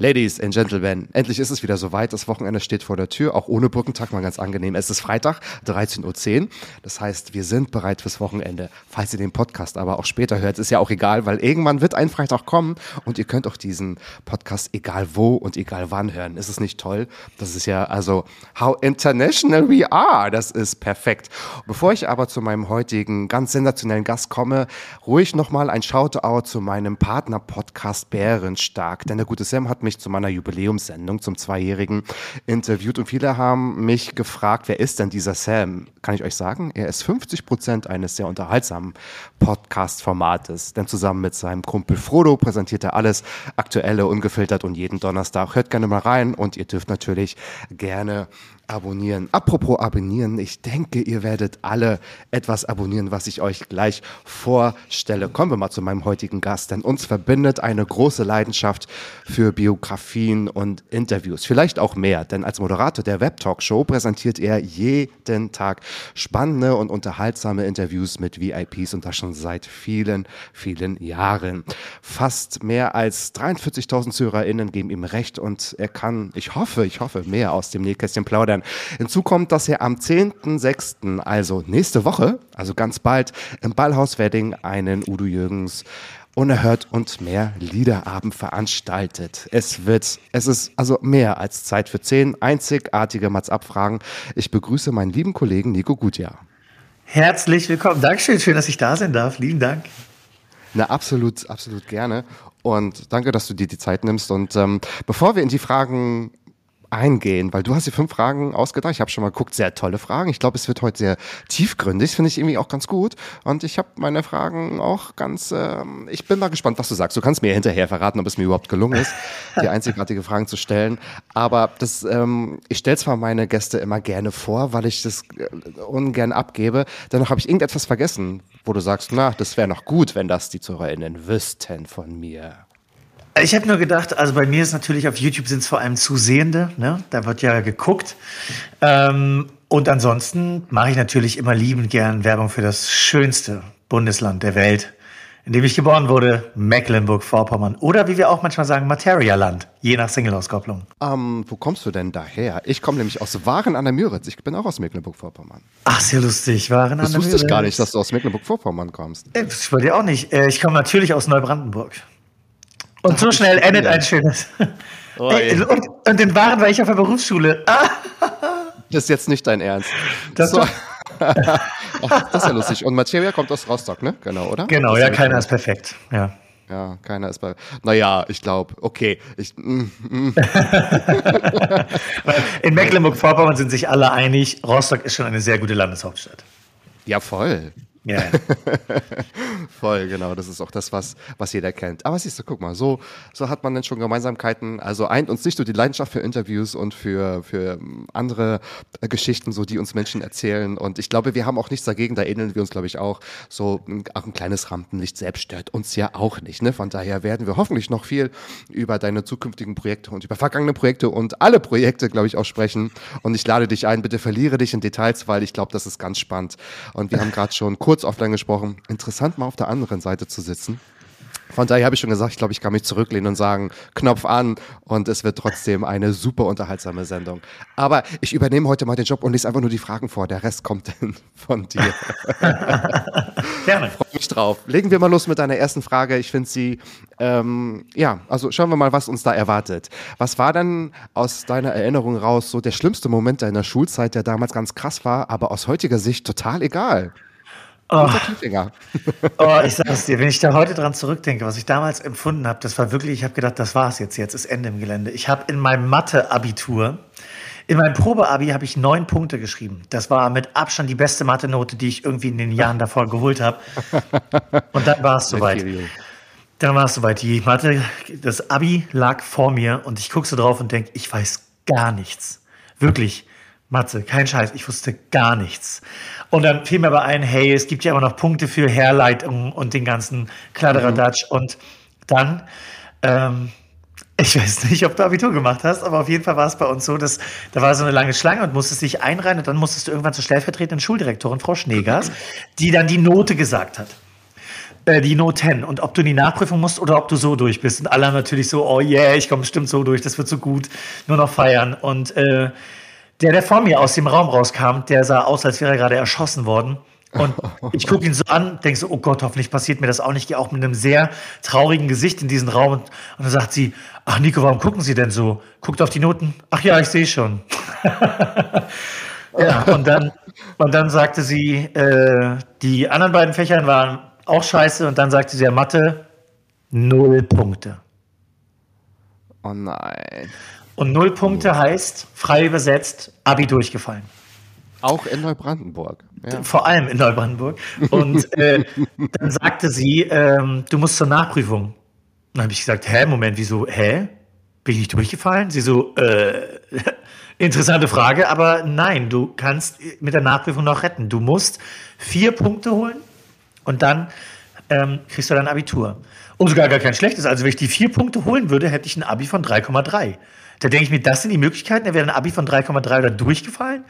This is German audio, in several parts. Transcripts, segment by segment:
Ladies and Gentlemen, endlich ist es wieder soweit. Das Wochenende steht vor der Tür, auch ohne Brückentag mal ganz angenehm. Es ist Freitag, 13.10 Uhr. Das heißt, wir sind bereit fürs Wochenende. Falls ihr den Podcast aber auch später hört, ist ja auch egal, weil irgendwann wird ein Freitag kommen und ihr könnt auch diesen Podcast egal wo und egal wann hören. Ist es nicht toll? Das ist ja also, how international we are. Das ist perfekt. Bevor ich aber zu meinem heutigen ganz sensationellen Gast komme, ruhig nochmal ein Shoutout zu meinem Partner-Podcast Bärenstark. Denn der gute Sam hat mich zu meiner Jubiläumssendung zum Zweijährigen interviewt und viele haben mich gefragt, wer ist denn dieser Sam? Kann ich euch sagen? Er ist 50 Prozent eines sehr unterhaltsamen Podcast-Formates. Denn zusammen mit seinem Kumpel Frodo präsentiert er alles Aktuelle, ungefiltert und jeden Donnerstag. Hört gerne mal rein und ihr dürft natürlich gerne abonnieren. Apropos abonnieren, ich denke, ihr werdet alle etwas abonnieren, was ich euch gleich vorstelle. Kommen wir mal zu meinem heutigen Gast, denn uns verbindet eine große Leidenschaft für Biografien und Interviews. Vielleicht auch mehr, denn als Moderator der Web-Talk-Show präsentiert er jeden Tag spannende und unterhaltsame Interviews mit VIPs und das schon seit vielen, vielen Jahren. Fast mehr als 43.000 ZuhörerInnen geben ihm recht und er kann, ich hoffe, ich hoffe, mehr aus dem Nähkästchen plaudern. Hinzu kommt, dass er am 10.06., also nächste Woche, also ganz bald, im Ballhaus Wedding einen Udo Jürgens Unerhört und mehr Liederabend veranstaltet. Es wird, es ist also mehr als Zeit für zehn einzigartige Mats-Abfragen. Ich begrüße meinen lieben Kollegen Nico Gutjahr. Herzlich willkommen. Dankeschön. Schön, dass ich da sein darf. Lieben Dank. Na, absolut, absolut gerne. Und danke, dass du dir die Zeit nimmst. Und ähm, bevor wir in die Fragen eingehen, weil du hast die fünf Fragen ausgedacht. Ich habe schon mal geguckt, sehr tolle Fragen. Ich glaube, es wird heute sehr tiefgründig, finde ich irgendwie auch ganz gut. Und ich habe meine Fragen auch ganz, ähm, ich bin mal gespannt, was du sagst. Du kannst mir hinterher verraten, ob es mir überhaupt gelungen ist, die einzigartige Fragen zu stellen. Aber das, ähm, ich stelle zwar meine Gäste immer gerne vor, weil ich das äh, ungern abgebe. Dennoch habe ich irgendetwas vergessen, wo du sagst, na, das wäre noch gut, wenn das die ZuhörerInnen wüssten von mir. Ich habe nur gedacht, also bei mir ist natürlich auf YouTube sind es vor allem Zusehende, ne? Da wird ja geguckt. Ähm, und ansonsten mache ich natürlich immer liebend gern Werbung für das schönste Bundesland der Welt, in dem ich geboren wurde, Mecklenburg-Vorpommern. Oder wie wir auch manchmal sagen, Materialand, je nach Single-Auskopplung. Ähm, wo kommst du denn daher? Ich komme nämlich aus Waren an der Müritz. Ich bin auch aus Mecklenburg-Vorpommern. Ach, sehr lustig. Waren Das an der wusste ich gar Müritz. nicht, dass du aus Mecklenburg-Vorpommern kommst. Äh, Das bei dir auch nicht. Äh, Ich komme natürlich aus Neubrandenburg. Und so schnell endet ein schönes. Oh Ey, und, und in Waren war ich auf der Berufsschule. Ah, Das ist jetzt nicht dein Ernst. Das so. Ach, das ist ja lustig. Und Materia kommt aus Rostock, ne? Genau, oder? genau, ja, keiner ist perfekt. Ja. Ja, keiner ist bei. Naja, ich glaube, okay. Ich, mm, mm. In Mecklenburg-Vorpommern sind sich alle einig, Rostock ist schon eine sehr gute Landeshauptstadt. ja, voll. Ja. Voll, genau. Das ist auch das, was, was jeder kennt. Aber siehst du, guck mal, so, so hat man dann schon Gemeinsamkeiten. Also eint uns nicht nur die Leidenschaft für Interviews und für, für ähm, andere äh, Geschichten, so die uns Menschen erzählen. Und ich glaube, wir haben auch nichts dagegen, da ähneln wir uns, glaube ich, auch. So auch ein kleines Rampenlicht selbst stört uns ja auch nicht. Ne? Von daher werden wir hoffentlich noch viel über deine zukünftigen Projekte und über vergangene Projekte und alle Projekte, glaube ich, auch sprechen. Und ich lade dich ein, bitte verliere dich in Details, weil ich glaube, das ist ganz spannend. Und wir haben gerade schon kurz offline gesprochen. Interessant, mal auf der anderen Seite zu sitzen. Von daher habe ich schon gesagt, ich glaube, ich kann mich zurücklehnen und sagen, Knopf an und es wird trotzdem eine super unterhaltsame Sendung. Aber ich übernehme heute mal den Job und lese einfach nur die Fragen vor. Der Rest kommt dann von dir. Gerne. Freue mich drauf. Legen wir mal los mit deiner ersten Frage. Ich finde sie, ähm, ja, also schauen wir mal, was uns da erwartet. Was war denn aus deiner Erinnerung raus so der schlimmste Moment deiner Schulzeit, der damals ganz krass war, aber aus heutiger Sicht total egal? Oh, oh, ich sag's dir, wenn ich da heute dran zurückdenke, was ich damals empfunden habe, das war wirklich, ich habe gedacht, das war's jetzt, jetzt ist Ende im Gelände. Ich habe in meinem Mathe-Abitur, in meinem Probeabi habe ich neun Punkte geschrieben. Das war mit Abstand die beste Mathe-Note, die ich irgendwie in den Jahren davor geholt habe. Und dann war es soweit. Dann war es soweit. Die Mathe, das Abi lag vor mir und ich gucke so drauf und denke, ich weiß gar nichts. Wirklich. Mathe, kein Scheiß, ich wusste gar nichts. Und dann fiel mir aber ein, hey, es gibt ja immer noch Punkte für Herleitung und den ganzen Kladderadatsch. Und dann, ähm, ich weiß nicht, ob du Abitur gemacht hast, aber auf jeden Fall war es bei uns so, dass da war so eine lange Schlange und musstest dich einreihen und dann musstest du irgendwann zur stellvertretenden Schuldirektorin, Frau Schneegers, die dann die Note gesagt hat äh, die Noten und ob du in die Nachprüfung musst oder ob du so durch bist. Und alle haben natürlich so, oh yeah, ich komme bestimmt so durch, das wird so gut, nur noch feiern. Und äh, der, der vor mir aus dem Raum rauskam, der sah aus, als wäre er gerade erschossen worden. Und ich gucke ihn so an, denke so, oh Gott, hoffentlich passiert mir das auch nicht. Gehe auch mit einem sehr traurigen Gesicht in diesen Raum. Und, und dann sagt sie, ach Nico, warum gucken Sie denn so? Guckt auf die Noten. Ach ja, ich sehe schon. ja, und dann, und dann sagte sie, äh, die anderen beiden Fächern waren auch scheiße. Und dann sagte sie, ja, Mathe, null Punkte. Oh nein. Und null Punkte heißt, frei übersetzt, Abi durchgefallen. Auch in Neubrandenburg. Ja. Vor allem in Neubrandenburg. Und äh, dann sagte sie, ähm, du musst zur Nachprüfung. Dann habe ich gesagt, hä, Moment, wieso, hä? Bin ich nicht durchgefallen? Sie so, äh, interessante Frage, aber nein, du kannst mit der Nachprüfung noch retten. Du musst vier Punkte holen und dann ähm, kriegst du dein Abitur. Und sogar gar kein schlechtes. Also wenn ich die vier Punkte holen würde, hätte ich ein Abi von 3,3. Da denke ich mir, das sind die Möglichkeiten. Er wäre ein Abi von 3,3 oder durchgefallen.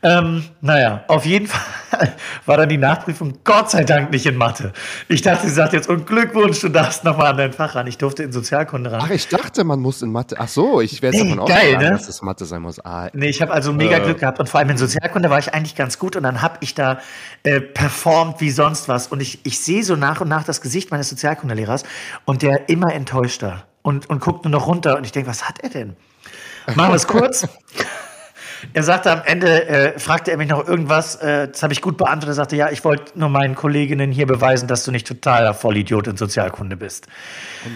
Ähm, naja, auf jeden Fall war dann die Nachprüfung Gott sei Dank nicht in Mathe. Ich dachte, sie sagt jetzt, und Glückwunsch, du darfst nochmal an dein Fach ran. Ich durfte in Sozialkunde ran. Ach, ich dachte, man muss in Mathe. Ach so, ich jetzt Nee, davon geil, ausgegangen, ne? dass es Mathe sein muss. Ah, Nee, ich habe also mega Äh. Glück gehabt und vor allem in Sozialkunde war ich eigentlich ganz gut und dann habe ich da äh, performt wie sonst was und ich, ich sehe so nach und nach das Gesicht meines Sozialkundelehrers und der immer enttäuschter und, und guckt nur noch runter und ich denke, was hat er denn? Machen wir es kurz. Er sagte am Ende, äh, fragte er mich noch irgendwas, äh, das habe ich gut beantwortet. Er sagte, ja, ich wollte nur meinen Kolleginnen hier beweisen, dass du nicht totaler Vollidiot in Sozialkunde bist.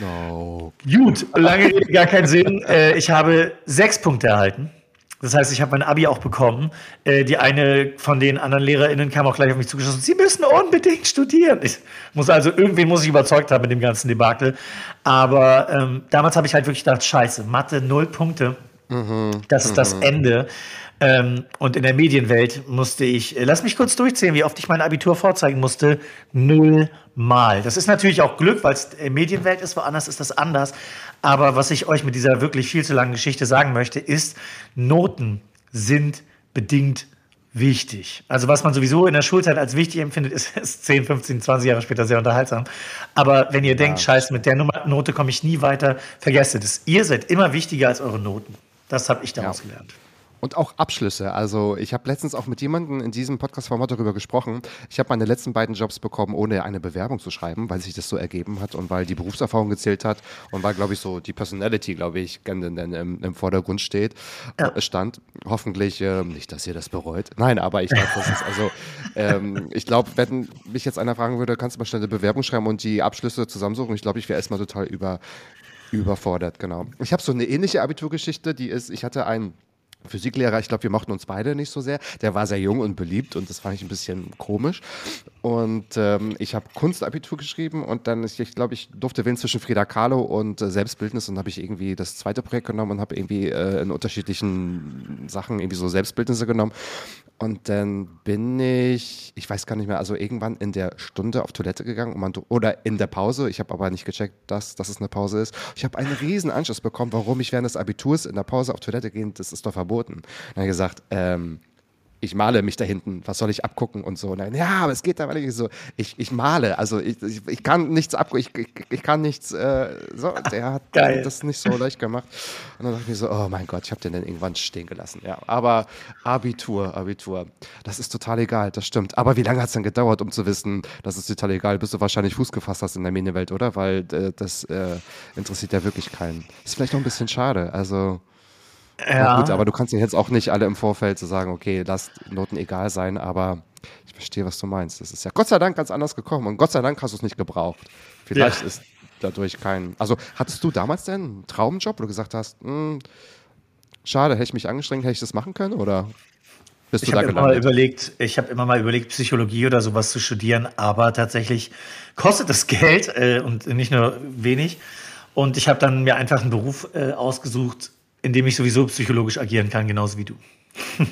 no. Gut, lange Rede, gar keinen Sinn. Äh, ich habe sechs Punkte erhalten. Das heißt, ich habe mein Abi auch bekommen. Äh, die eine von den anderen LehrerInnen kam auch gleich auf mich zugeschossen. Sie müssen unbedingt studieren. Ich muss also, irgendwen muss ich überzeugt haben mit dem ganzen Debakel. Aber ähm, damals habe ich halt wirklich gedacht, scheiße, Mathe, null Punkte. Das ist das Ende. Ähm, und in der Medienwelt musste ich, äh, lass mich kurz durchzählen, wie oft ich mein Abitur vorzeigen musste. Null Mal. Das ist natürlich auch Glück, weil es Medienwelt ist, woanders ist das anders. Aber was ich euch mit dieser wirklich viel zu langen Geschichte sagen möchte, ist, Noten sind bedingt wichtig. Also was man sowieso in der Schulzeit als wichtig empfindet, ist, ist 10, 15, 20 Jahre später sehr unterhaltsam. Aber wenn ihr denkt, scheiße, mit der Nummer, Note komme ich nie weiter, vergesst es. Ihr seid immer wichtiger als eure Noten. Das habe ich daraus Ja. gelernt. Und auch Abschlüsse. Also ich habe letztens auch mit jemandem in diesem Podcast-Format darüber gesprochen. Ich habe meine letzten beiden Jobs bekommen, ohne eine Bewerbung zu schreiben, weil sich das so ergeben hat und weil die Berufserfahrung gezählt hat und weil, glaube ich, so die Personality, glaube ich, ganz im, im Vordergrund steht, Ja. äh, stand. Hoffentlich ähm, nicht, dass ihr das bereut. Nein, aber ich glaube, das ist also, ähm, ich glaube, wenn mich jetzt einer fragen würde, kannst du mal schnell eine Bewerbung schreiben und die Abschlüsse zusammensuchen, ich glaube, ich wäre erstmal total über, überfordert, genau. Ich habe so eine ähnliche Abiturgeschichte, die ist, ich hatte einen Physiklehrer, ich glaube, wir mochten uns beide nicht so sehr. Der war sehr jung und beliebt und das fand ich ein bisschen komisch. Und ähm, ich habe Kunstabitur geschrieben und dann, ich, ich glaube, ich durfte wählen zwischen Frida Kahlo und äh, Selbstbildnis und habe ich irgendwie das zweite Projekt genommen und habe irgendwie äh, in unterschiedlichen Sachen irgendwie so Selbstbildnisse genommen. Und dann bin ich, ich weiß gar nicht mehr, also irgendwann in der Stunde auf Toilette gegangen und man, oder in der Pause. Ich habe aber nicht gecheckt, dass, dass es eine Pause ist. Ich habe einen riesen Anschluss bekommen, warum ich während des Abiturs in der Pause auf Toilette gehen, das ist doch verboten. Dann habe ich gesagt, ähm, ich male mich da hinten, was soll ich abgucken und so. Und dann, ja, aber es geht da, weil ich so, ich, ich male, also ich, ich, ich kann nichts abgucken, ich, ich, ich kann nichts, äh, so, der hat Geil. das nicht so leicht gemacht. Und dann dachte ich mir so, oh mein Gott, ich habe den dann irgendwann stehen gelassen. Ja, aber Abitur, Abitur, das ist total egal, das stimmt. Aber wie lange hat es denn gedauert, um zu wissen, das ist total egal, bis du wahrscheinlich Fuß gefasst hast in der Medienwelt, oder? Weil äh, das äh, interessiert ja wirklich keinen. Ist vielleicht auch ein bisschen schade, also... Ja. gut, aber du kannst ja jetzt auch nicht alle im Vorfeld so sagen, okay, lasst Noten egal sein, aber Ich verstehe, was du meinst. Das ist ja Gott sei Dank ganz anders gekommen und Gott sei Dank hast du es nicht gebraucht. Vielleicht ja. ist dadurch kein. Also hattest du damals denn einen Traumjob, wo du gesagt hast, hm, schade, hätte ich mich angestrengt, hätte ich das machen können? Oder bist ich du da immer mal überlegt, Ich habe immer mal überlegt, Psychologie oder sowas zu studieren, aber tatsächlich kostet es Geld äh, und nicht nur wenig. Und ich habe dann mir einfach einen Beruf äh, ausgesucht, in dem ich sowieso psychologisch agieren kann, genauso wie du.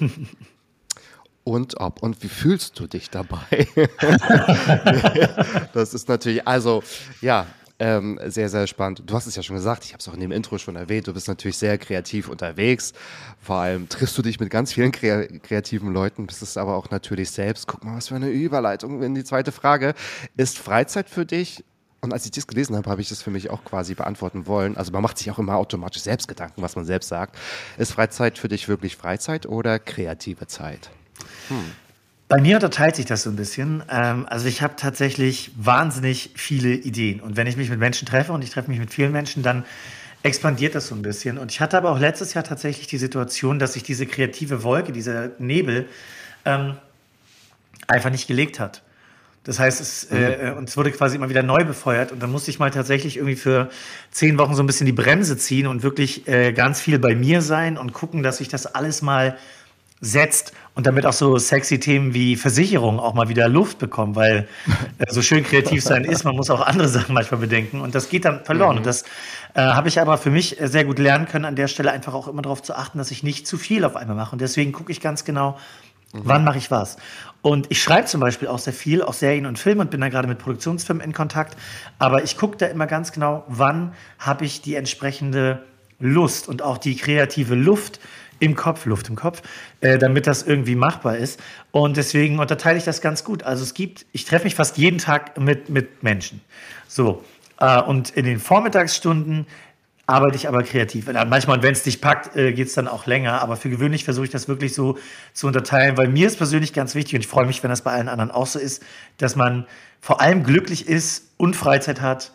und ob und wie fühlst du dich dabei? das ist natürlich, also ja, ähm, sehr, sehr spannend. Du hast es ja schon gesagt, ich habe es auch in dem Intro schon erwähnt, du bist natürlich sehr kreativ unterwegs. Vor allem triffst du dich mit ganz vielen kreativen Leuten, bist es aber auch natürlich selbst. Guck mal, was für eine Überleitung in die zweite Frage. Ist Freizeit für dich und als ich das gelesen habe, habe ich das für mich auch quasi beantworten wollen. Also man macht sich auch immer automatisch selbst Gedanken, was man selbst sagt. Ist Freizeit für dich wirklich Freizeit oder kreative Zeit? Hm. Bei mir unterteilt sich das so ein bisschen. Ähm, also ich habe tatsächlich wahnsinnig viele Ideen. Und wenn ich mich mit Menschen treffe und ich treffe mich mit vielen Menschen, dann expandiert das so ein bisschen. Und ich hatte aber auch letztes Jahr tatsächlich die Situation, dass sich diese kreative Wolke, dieser Nebel ähm, einfach nicht gelegt hat. Das heißt, es, mhm. äh, uns wurde quasi immer wieder neu befeuert und dann musste ich mal tatsächlich irgendwie für zehn Wochen so ein bisschen die Bremse ziehen und wirklich äh, ganz viel bei mir sein und gucken, dass ich das alles mal setzt und damit auch so sexy Themen wie Versicherung auch mal wieder Luft bekommen, weil äh, so schön kreativ sein ist, man muss auch andere Sachen manchmal bedenken und das geht dann verloren. Mhm. Und das äh, habe ich aber für mich sehr gut lernen können, an der Stelle einfach auch immer darauf zu achten, dass ich nicht zu viel auf einmal mache. Und deswegen gucke ich ganz genau, mhm. wann mache ich was. Und ich schreibe zum Beispiel auch sehr viel, auch Serien und Filme und bin da gerade mit Produktionsfirmen in Kontakt. Aber ich gucke da immer ganz genau, wann habe ich die entsprechende Lust und auch die kreative Luft, im Kopf, Luft im Kopf, äh, damit das irgendwie machbar ist. Und deswegen unterteile ich das ganz gut. Also es gibt, ich treffe mich fast jeden Tag mit, mit Menschen. So. Äh, und in den Vormittagsstunden arbeite ich aber kreativ. Manchmal, wenn es dich packt, äh, geht es dann auch länger. Aber für gewöhnlich versuche ich das wirklich so zu unterteilen, weil mir ist persönlich ganz wichtig und ich freue mich, wenn das bei allen anderen auch so ist, dass man vor allem glücklich ist und Freizeit hat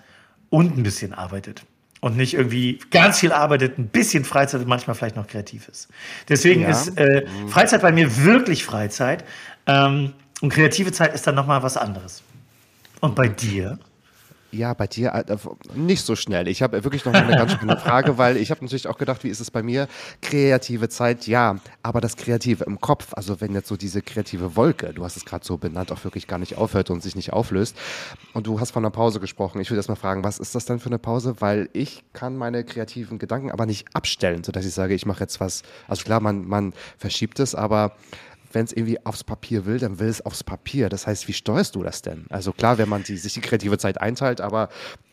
und ein bisschen arbeitet und nicht irgendwie ganz viel arbeitet, ein bisschen Freizeit und manchmal vielleicht noch kreativ ist. Deswegen ja. ist äh, Freizeit bei mir wirklich Freizeit ähm, und kreative Zeit ist dann nochmal was anderes. Und bei dir? Ja, bei dir äh, nicht so schnell. Ich habe wirklich noch eine ganz spannende Frage, weil ich habe natürlich auch gedacht, wie ist es bei mir? Kreative Zeit, ja, aber das Kreative im Kopf, also wenn jetzt so diese kreative Wolke, du hast es gerade so benannt, auch wirklich gar nicht aufhört und sich nicht auflöst. Und du hast von einer Pause gesprochen. Ich würde erst mal fragen, was ist das denn für eine Pause? Weil ich kann meine kreativen Gedanken aber nicht abstellen, sodass ich sage, ich mache jetzt was. Also klar, man, man verschiebt es, aber wenn es irgendwie aufs Papier will, dann will es aufs Papier. Das heißt, wie steuerst du das denn? Also klar, wenn man die, sich die kreative Zeit einteilt, aber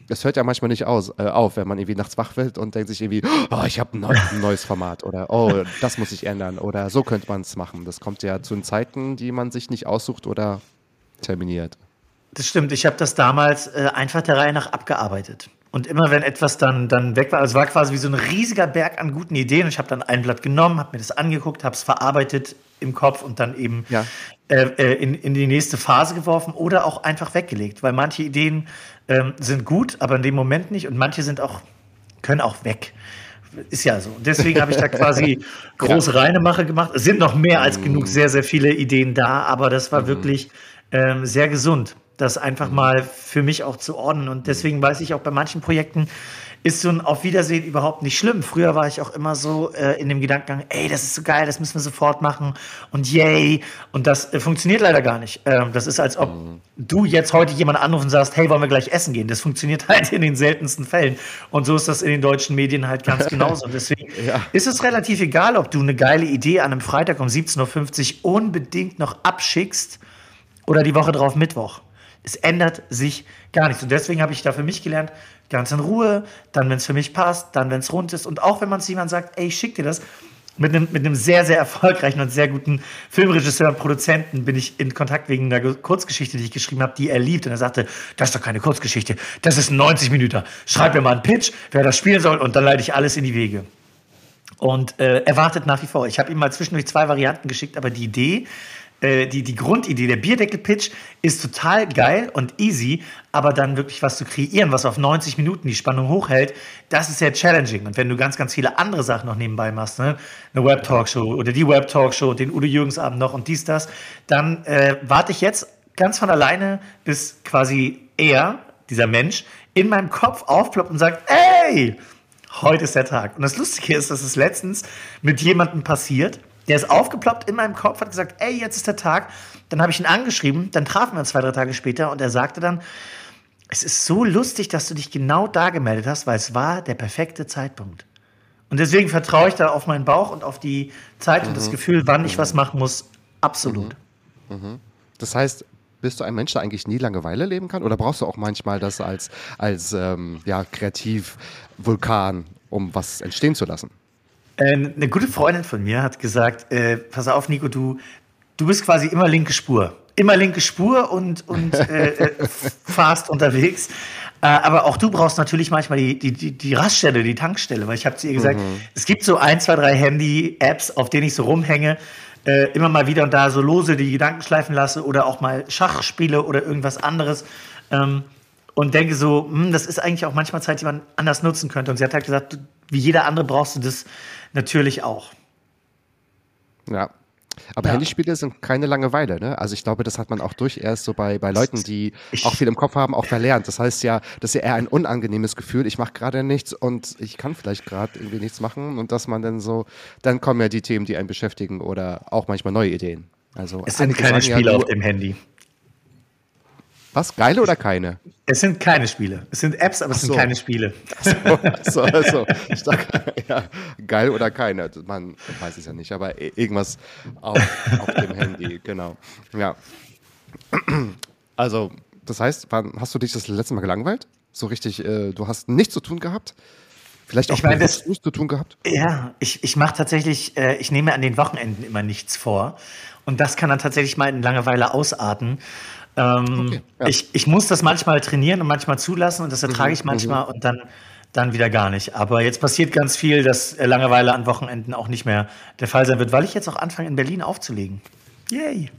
es hört ja manchmal nicht aus, äh, auf, wenn man irgendwie nachts wach wird und denkt sich irgendwie, oh, ich habe ein, ein, neues Format oder oh, das muss ich ändern oder so könnte man es machen. Das kommt ja zu den Zeiten, die man sich nicht aussucht oder terminiert. Das stimmt. Ich habe das damals äh, einfach der Reihe nach abgearbeitet. Und immer wenn etwas dann, dann weg war, also es war quasi wie so ein riesiger Berg an guten Ideen. Und ich habe dann ein Blatt genommen, habe mir das angeguckt, habe es verarbeitet im Kopf und dann eben ja. äh, äh, in, in die nächste Phase geworfen oder auch einfach weggelegt. Weil manche Ideen ähm, sind gut, aber in dem Moment nicht. Und manche sind auch, können auch weg. Ist ja so. Deswegen habe ich da quasi große ja. Reinemache gemacht. Es sind noch mehr als genug, sehr, sehr viele Ideen da, aber das war mhm. wirklich ähm, sehr gesund das einfach mhm. mal für mich auch zu ordnen. Und deswegen weiß ich auch bei manchen Projekten, ist so ein Auf Wiedersehen überhaupt nicht schlimm. Früher war ich auch immer so äh, in dem Gedankengang, ey, das ist so geil, das müssen wir sofort machen und yay. Und das äh, funktioniert leider gar nicht. Ähm, das ist, als ob mhm. du jetzt heute jemand anrufen und sagst, hey, wollen wir gleich essen gehen? Das funktioniert halt in den seltensten Fällen. Und so ist das in den deutschen Medien halt ganz genauso. Und deswegen ja. ist es relativ egal, ob du eine geile Idee an einem Freitag um 17.50 Uhr unbedingt noch abschickst oder die Woche drauf Mittwoch. Es ändert sich gar nichts. Und deswegen habe ich da für mich gelernt, ganz in Ruhe, dann, wenn es für mich passt, dann, wenn es rund ist. Und auch wenn man zu jemandem sagt, ey, ich schick dir das, mit einem, mit einem sehr, sehr erfolgreichen und sehr guten Filmregisseur und Produzenten bin ich in Kontakt wegen einer Kurzgeschichte, die ich geschrieben habe, die er liebt. Und er sagte, das ist doch keine Kurzgeschichte, das ist ein 90 Minuten. Schreib mir mal einen Pitch, wer das spielen soll, und dann leite ich alles in die Wege. Und äh, er wartet nach wie vor. Ich habe ihm mal zwischendurch zwei Varianten geschickt, aber die Idee äh, die, die Grundidee, der Bierdeckel-Pitch ist total geil und easy, aber dann wirklich was zu kreieren, was auf 90 Minuten die Spannung hochhält, das ist sehr challenging. Und wenn du ganz, ganz viele andere Sachen noch nebenbei machst, ne? eine Web-Talkshow oder die Web-Talkshow, den Udo Jürgens-Abend noch und dies, das, dann äh, warte ich jetzt ganz von alleine, bis quasi er, dieser Mensch, in meinem Kopf aufploppt und sagt, ey, heute ist der Tag. Und das Lustige ist, dass es letztens mit jemandem passiert, der ist aufgeploppt in meinem Kopf, hat gesagt, ey, jetzt ist der Tag. Dann habe ich ihn angeschrieben, dann trafen wir uns zwei, drei Tage später und er sagte dann, es ist so lustig, dass du dich genau da gemeldet hast, weil es war der perfekte Zeitpunkt. Und deswegen vertraue ich da auf meinen Bauch und auf die Zeit mhm. und das mhm. Gefühl, wann ich was machen muss. Absolut. Mhm. Mhm. Das heißt, bist du ein Mensch, der eigentlich nie Langeweile leben kann? Oder brauchst du auch manchmal das als, als ähm, ja, Kreativvulkan, um was entstehen zu lassen? Ähm, eine gute Freundin von mir hat gesagt, äh, pass auf, Nico, du, du bist quasi immer linke Spur. Immer linke Spur und, und äh, äh, fast unterwegs. Äh, aber auch du brauchst natürlich manchmal die, die, die, die Raststelle, die Tankstelle, weil ich habe zu ihr gesagt, mhm. es gibt so ein, zwei, drei Handy-Apps, auf denen ich so rumhänge, äh, immer mal wieder und da so lose die Gedanken schleifen lasse oder auch mal Schach spiele oder irgendwas anderes. Ähm, und denke so, hm, das ist eigentlich auch manchmal Zeit, die man anders nutzen könnte. Und sie hat halt gesagt, wie jeder andere brauchst du das natürlich auch. Ja. Aber ja. Handyspiele sind keine Langeweile, ne? Also ich glaube, das hat man auch durch erst so bei, bei Leuten, die ich, auch viel im Kopf haben, auch verlernt. Das heißt ja, das ist ja eher ein unangenehmes Gefühl, ich mache gerade nichts und ich kann vielleicht gerade irgendwie nichts machen und dass man dann so, dann kommen ja die Themen, die einen beschäftigen oder auch manchmal neue Ideen. Also es sind keine Spiele ja auf dem Handy. Was? Geile oder keine? Es sind keine Spiele. Es sind Apps, aber es so. sind keine Spiele. So, so, so. Ich dachte, ja, geil oder keine. Man weiß es ja nicht, aber irgendwas auf, auf dem Handy, genau. Ja. Also, das heißt, wann hast du dich das letzte Mal gelangweilt? So richtig, äh, du hast nichts zu tun gehabt? Vielleicht auch ich meine, das, nichts zu tun gehabt? Ja, ich, ich mache tatsächlich, äh, ich nehme an den Wochenenden immer nichts vor. Und das kann dann tatsächlich mal in Langeweile ausarten. Ähm, okay, ja. ich, ich muss das manchmal trainieren und manchmal zulassen und das ertrage mhm, ich manchmal mhm. und dann, dann wieder gar nicht. Aber jetzt passiert ganz viel, dass Langeweile an Wochenenden auch nicht mehr der Fall sein wird, weil ich jetzt auch anfange, in Berlin aufzulegen. Yay!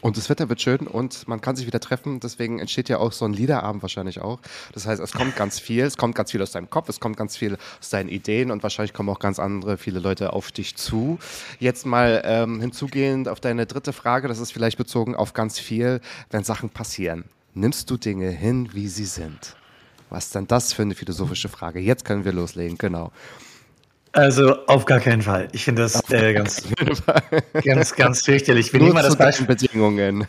Und das Wetter wird schön und man kann sich wieder treffen. Deswegen entsteht ja auch so ein Liederabend wahrscheinlich auch. Das heißt, es kommt ganz viel. Es kommt ganz viel aus deinem Kopf. Es kommt ganz viel aus deinen Ideen und wahrscheinlich kommen auch ganz andere, viele Leute auf dich zu. Jetzt mal ähm, hinzugehend auf deine dritte Frage. Das ist vielleicht bezogen auf ganz viel, wenn Sachen passieren. Nimmst du Dinge hin, wie sie sind? Was ist denn das für eine philosophische Frage? Jetzt können wir loslegen, genau. Also auf gar keinen Fall. Ich finde das äh, ganz, ganz, ganz fürchterlich. Wir Nur nehmen mal das Beispiel. Bedingungen.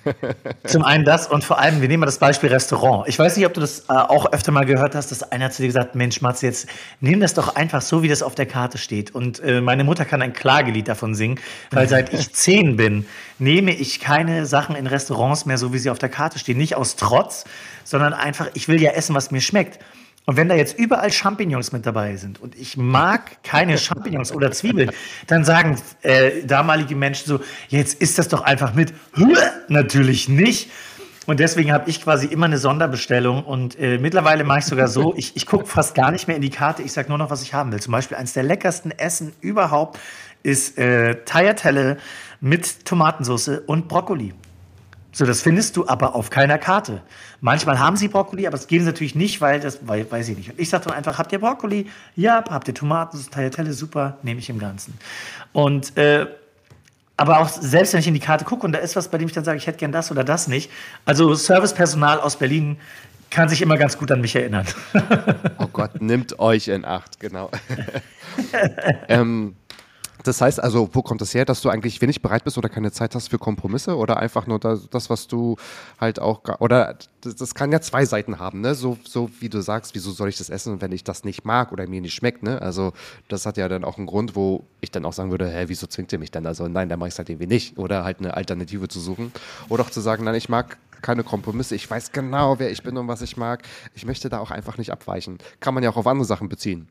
Zum einen das und vor allem, wir nehmen mal das Beispiel Restaurant. Ich weiß nicht, ob du das äh, auch öfter mal gehört hast, dass einer zu dir gesagt Mensch, Matze, jetzt nimm das doch einfach so, wie das auf der Karte steht. Und äh, meine Mutter kann ein Klagelied davon singen, weil seit ich zehn bin, nehme ich keine Sachen in Restaurants mehr so, wie sie auf der Karte stehen. Nicht aus Trotz, sondern einfach, ich will ja essen, was mir schmeckt. Und wenn da jetzt überall Champignons mit dabei sind und ich mag keine Champignons oder Zwiebeln, dann sagen äh, damalige Menschen so, jetzt ist das doch einfach mit. Natürlich nicht. Und deswegen habe ich quasi immer eine Sonderbestellung. Und äh, mittlerweile mache ich sogar so, ich, ich gucke fast gar nicht mehr in die Karte, ich sage nur noch, was ich haben will. Zum Beispiel eines der leckersten Essen überhaupt ist äh, Tagliatelle mit Tomatensauce und Brokkoli. So, das findest du aber auf keiner Karte. Manchmal haben sie Brokkoli, aber das geben sie natürlich nicht, weil das weil, weiß ich nicht. Und ich sage dann einfach, habt ihr Brokkoli? Ja, habt ihr Tomaten, Tagliatelle, super, nehme ich im Ganzen. Und äh, aber auch selbst wenn ich in die Karte gucke und da ist was, bei dem ich dann sage, ich hätte gern das oder das nicht. Also Servicepersonal aus Berlin kann sich immer ganz gut an mich erinnern. oh Gott, nimmt euch in Acht, genau. ähm, das heißt also, wo kommt das her, dass du eigentlich wenig bereit bist oder keine Zeit hast für Kompromisse oder einfach nur das, was du halt auch, oder das, das, kann ja zwei Seiten haben, ne? So, so wie du sagst, wieso soll ich das essen, wenn ich das nicht mag oder mir nicht schmeckt, ne? Also das hat ja dann auch einen Grund, wo ich dann auch sagen würde, hä, wieso zwingt ihr mich dann? Also nein, dann mache ich es halt irgendwie nicht. Oder halt eine Alternative zu suchen. Oder auch zu sagen, nein, ich mag keine Kompromisse. Ich weiß genau, wer ich bin und was ich mag. Ich möchte da auch einfach nicht abweichen. Kann man ja auch auf andere Sachen beziehen.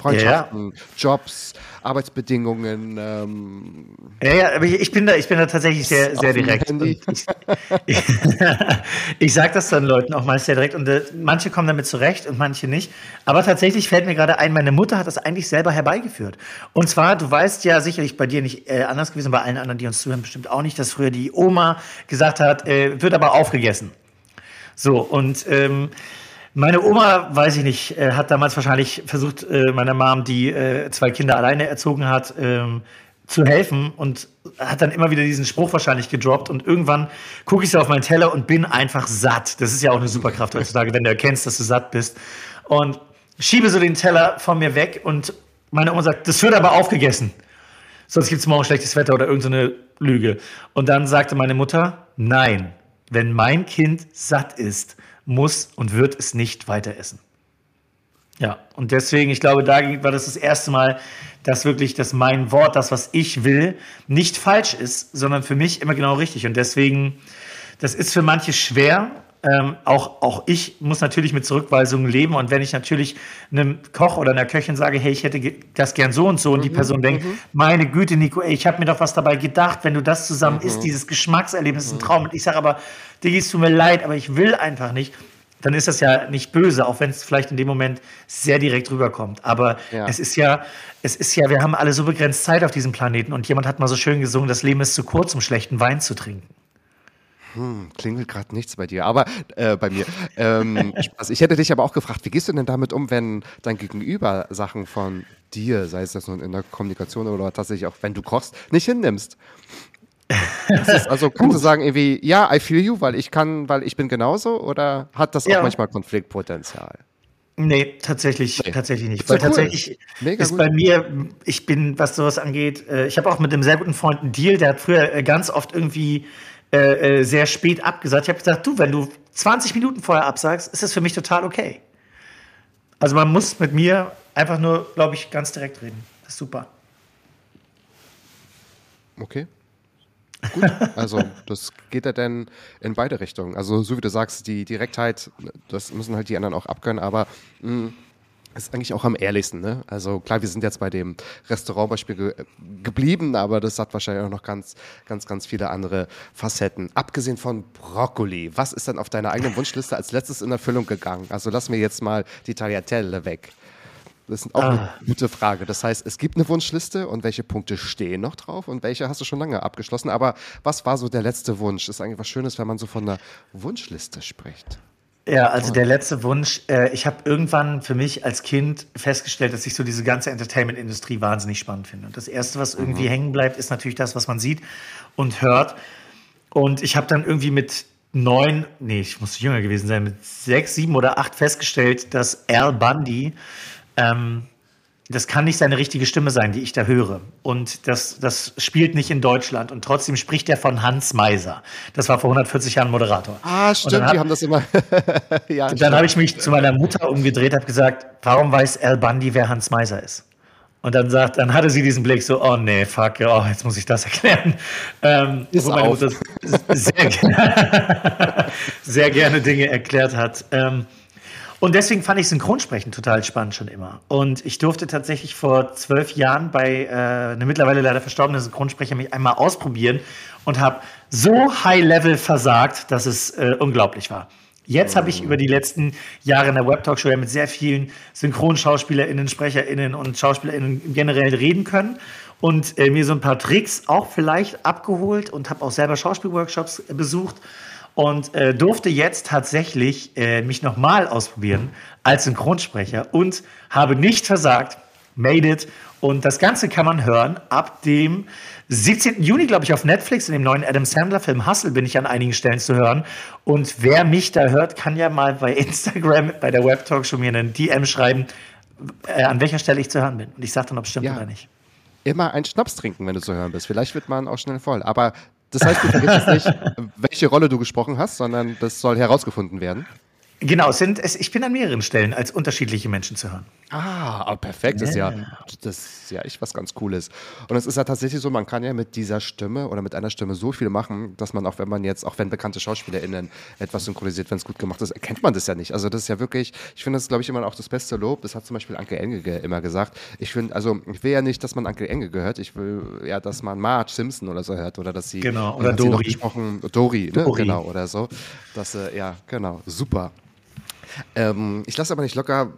Freundschaften, Jobs, Arbeitsbedingungen. Ähm, Ja, ja, aber ich bin da, ich bin da tatsächlich sehr, sehr direkt. Ich, ich, ich sage das dann Leuten auch meist sehr direkt und äh, manche kommen damit zurecht und manche nicht. Aber tatsächlich fällt mir gerade ein, meine Mutter hat das eigentlich selber herbeigeführt. Und zwar, du weißt ja sicherlich bei dir nicht äh, anders gewesen, bei allen anderen, die uns zuhören, bestimmt auch nicht, dass früher die Oma gesagt hat, äh, wird aber aufgegessen. So, und ähm, meine Oma, weiß ich nicht, äh, hat damals wahrscheinlich versucht, äh, meiner Mom, die äh, zwei Kinder alleine erzogen hat, ähm, zu helfen und hat dann immer wieder diesen Spruch wahrscheinlich gedroppt und irgendwann gucke ich so auf meinen Teller und bin einfach satt. Das ist ja auch eine Superkraft heutzutage, wenn du erkennst, dass du satt bist. Und schiebe so den Teller von mir weg und meine Oma sagt, das wird aber aufgegessen. Sonst gibt es morgen schlechtes Wetter oder irgendeine Lüge. Und dann sagte meine Mutter, nein, wenn mein Kind satt ist, muss und wird es nicht weiter essen. Ja, und deswegen, ich glaube, da war das das erste Mal, dass wirklich dass mein Wort, das, was ich will, nicht falsch ist, sondern für mich immer genau richtig. Und deswegen, das ist für manche schwer. Ähm, auch, auch ich muss natürlich mit Zurückweisungen leben. Und wenn ich natürlich einem Koch oder einer Köchin sage, hey, ich hätte das gern so und so, und die Person denkt, meine Güte, Nico, ey, ich habe mir doch was dabei gedacht, wenn du das zusammen isst, dieses Geschmackserlebnis ist ein Traum. Und ich sage aber, Digi, es tut mir leid, aber ich will einfach nicht dann ist das ja nicht böse, auch wenn es vielleicht in dem Moment sehr direkt rüberkommt. Aber Ja. es ist ja, es ist ja, wir haben alle so begrenzt Zeit auf diesem Planeten und jemand hat mal so schön gesungen, das Leben ist zu kurz, um schlechten Wein zu trinken. Klingelt gerade nichts bei dir, aber äh, bei mir. Ähm, Spaß. Ich hätte dich aber auch gefragt, wie gehst du denn damit um, wenn dein Gegenüber Sachen von dir, sei es das nun in der Kommunikation oder tatsächlich auch, wenn du kochst, nicht hinnimmst? Das ist, also kannst du sagen irgendwie, ja, I feel you, weil ich kann, weil ich bin genauso, oder hat das Ja. auch manchmal Konfliktpotenzial? Nee, tatsächlich, Nee. tatsächlich nicht. Weil cool. tatsächlich Mega ist gut. bei mir, ich bin, was sowas angeht, äh, ich habe auch mit einem sehr guten Freund einen Deal, der hat früher äh, ganz oft irgendwie äh, äh, sehr spät abgesagt. Ich habe gesagt, du, wenn du 20 Minuten vorher absagst, ist das für mich total okay. Also man muss mit mir einfach nur, glaube ich, ganz direkt reden. Das ist super. Okay. Gut, also das geht ja dann in beide Richtungen. Also so wie du sagst, die Direktheit, das müssen halt die anderen auch abkönnen, aber mh, ist eigentlich auch am ehrlichsten. Ne? Also klar, wir sind jetzt bei dem Restaurantbeispiel ge geblieben, aber das hat wahrscheinlich auch noch ganz, ganz, ganz viele andere Facetten. Abgesehen von Brokkoli, was ist denn auf deiner eigenen Wunschliste als letztes in Erfüllung gegangen? Also lass mir jetzt mal die Tagliatelle weg. Das ist auch eine gute Frage. Das heißt, es gibt eine Wunschliste und welche Punkte stehen noch drauf und welche hast du schon lange abgeschlossen. Aber was war so der letzte Wunsch? Ist eigentlich was Schönes, wenn man so von einer Wunschliste spricht. Ja, also der letzte Wunsch. Äh, ich habe irgendwann für mich als Kind festgestellt, dass ich so diese ganze Entertainment-Industrie wahnsinnig spannend finde. Und das Erste, was irgendwie hängen bleibt, ist natürlich das, was man sieht und hört. Und ich habe dann irgendwie mit neun, nee, ich muss jünger gewesen sein, mit sechs, sieben oder acht festgestellt, dass Al Bundy, ähm, das kann nicht seine richtige Stimme sein, die ich da höre. Und das, das spielt nicht in Deutschland. Und trotzdem spricht er von Hans Meiser. Das war vor 140 Jahren Moderator. Ah, stimmt, dann die hab- haben das immer. ja, dann habe ich mich zu meiner Mutter umgedreht, habe gesagt, warum weiß Al Bundy, wer Hans Meiser ist? Und dann sagt, dann hatte sie diesen Blick so, oh nee, fuck, oh, jetzt muss ich das erklären. Ähm, Ist wo meine. Mutter sehr, sehr gerne Dinge erklärt hat. Ähm, und deswegen fand ich Synchronsprechen total spannend schon immer. Und ich durfte tatsächlich vor zwölf Jahren bei äh, einem mittlerweile leider verstorbenen Synchronsprecher mich einmal ausprobieren und habe so high-level versagt, dass es äh, unglaublich war. Jetzt habe ich über die letzten Jahre in der Web-Talk-Show ja mit sehr vielen SynchronschauspielerInnen, SprecherInnen und SchauspielerInnen generell reden können und äh, mir so ein paar Tricks auch vielleicht abgeholt und habe auch selber Schauspielworkshops äh, besucht und äh, durfte jetzt tatsächlich äh, mich nochmal ausprobieren als Synchronsprecher und habe nicht versagt, made it. Und das Ganze kann man hören ab dem 17. Juni, glaube ich, auf Netflix. In dem neuen Adam Sandler-Film Hustle bin ich an einigen Stellen zu hören. Und wer mich da hört, kann ja mal bei Instagram, bei der Webtalk schon mir einen DM schreiben, äh, an welcher Stelle ich zu hören bin. Und ich sage dann, ob es stimmt Ja. oder nicht. immer einen Schnaps trinken, wenn du zu hören bist. Vielleicht wird man auch schnell voll. Aber das heißt, du vergisst nicht, welche Rolle du gesprochen hast, sondern das soll herausgefunden werden. Genau, sind, es, ich bin an mehreren Stellen als unterschiedliche Menschen zu hören. Ah, aber perfekt. Das ist ja, das ist ja echt was ganz Cooles. Und es ist ja tatsächlich so, man kann ja mit dieser Stimme oder mit einer Stimme so viel machen, dass man auch, wenn man jetzt, auch wenn bekannte SchauspielerInnen etwas synchronisiert, wenn es gut gemacht ist, erkennt man das ja nicht. Also das ist ja wirklich, ich finde das, glaube ich, immer auch das beste Lob. Das hat zum Beispiel Anke Engege immer gesagt. Ich finde, also ich will ja nicht, dass man Anke Engege hört. Ich will ja, dass man Marge Simpson oder so hört oder dass sie, genau, oder Dori. Gesprochen, Dori, ne? Dori. genau, oder so. Das, äh, ja, genau, super. Ähm, ich lasse aber nicht locker.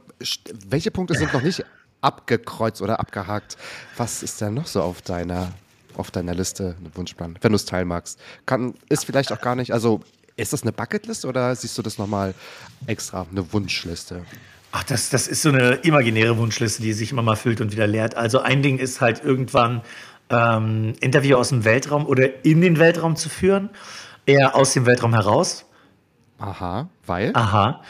Welche Punkte sind noch nicht abgekreuzt oder abgehakt? Was ist denn noch so auf deiner, auf deiner Liste, ein Wunschplan, wenn du es teilen magst? Kann, ist vielleicht auch gar nicht, also ist das eine Bucketlist oder siehst du das nochmal extra, eine Wunschliste? Ach, das, das ist so eine imaginäre Wunschliste, die sich immer mal füllt und wieder leert. Also ein Ding ist halt irgendwann ähm, Interview aus dem Weltraum oder in den Weltraum zu führen, eher aus dem Weltraum heraus. Aha, weil? Aha,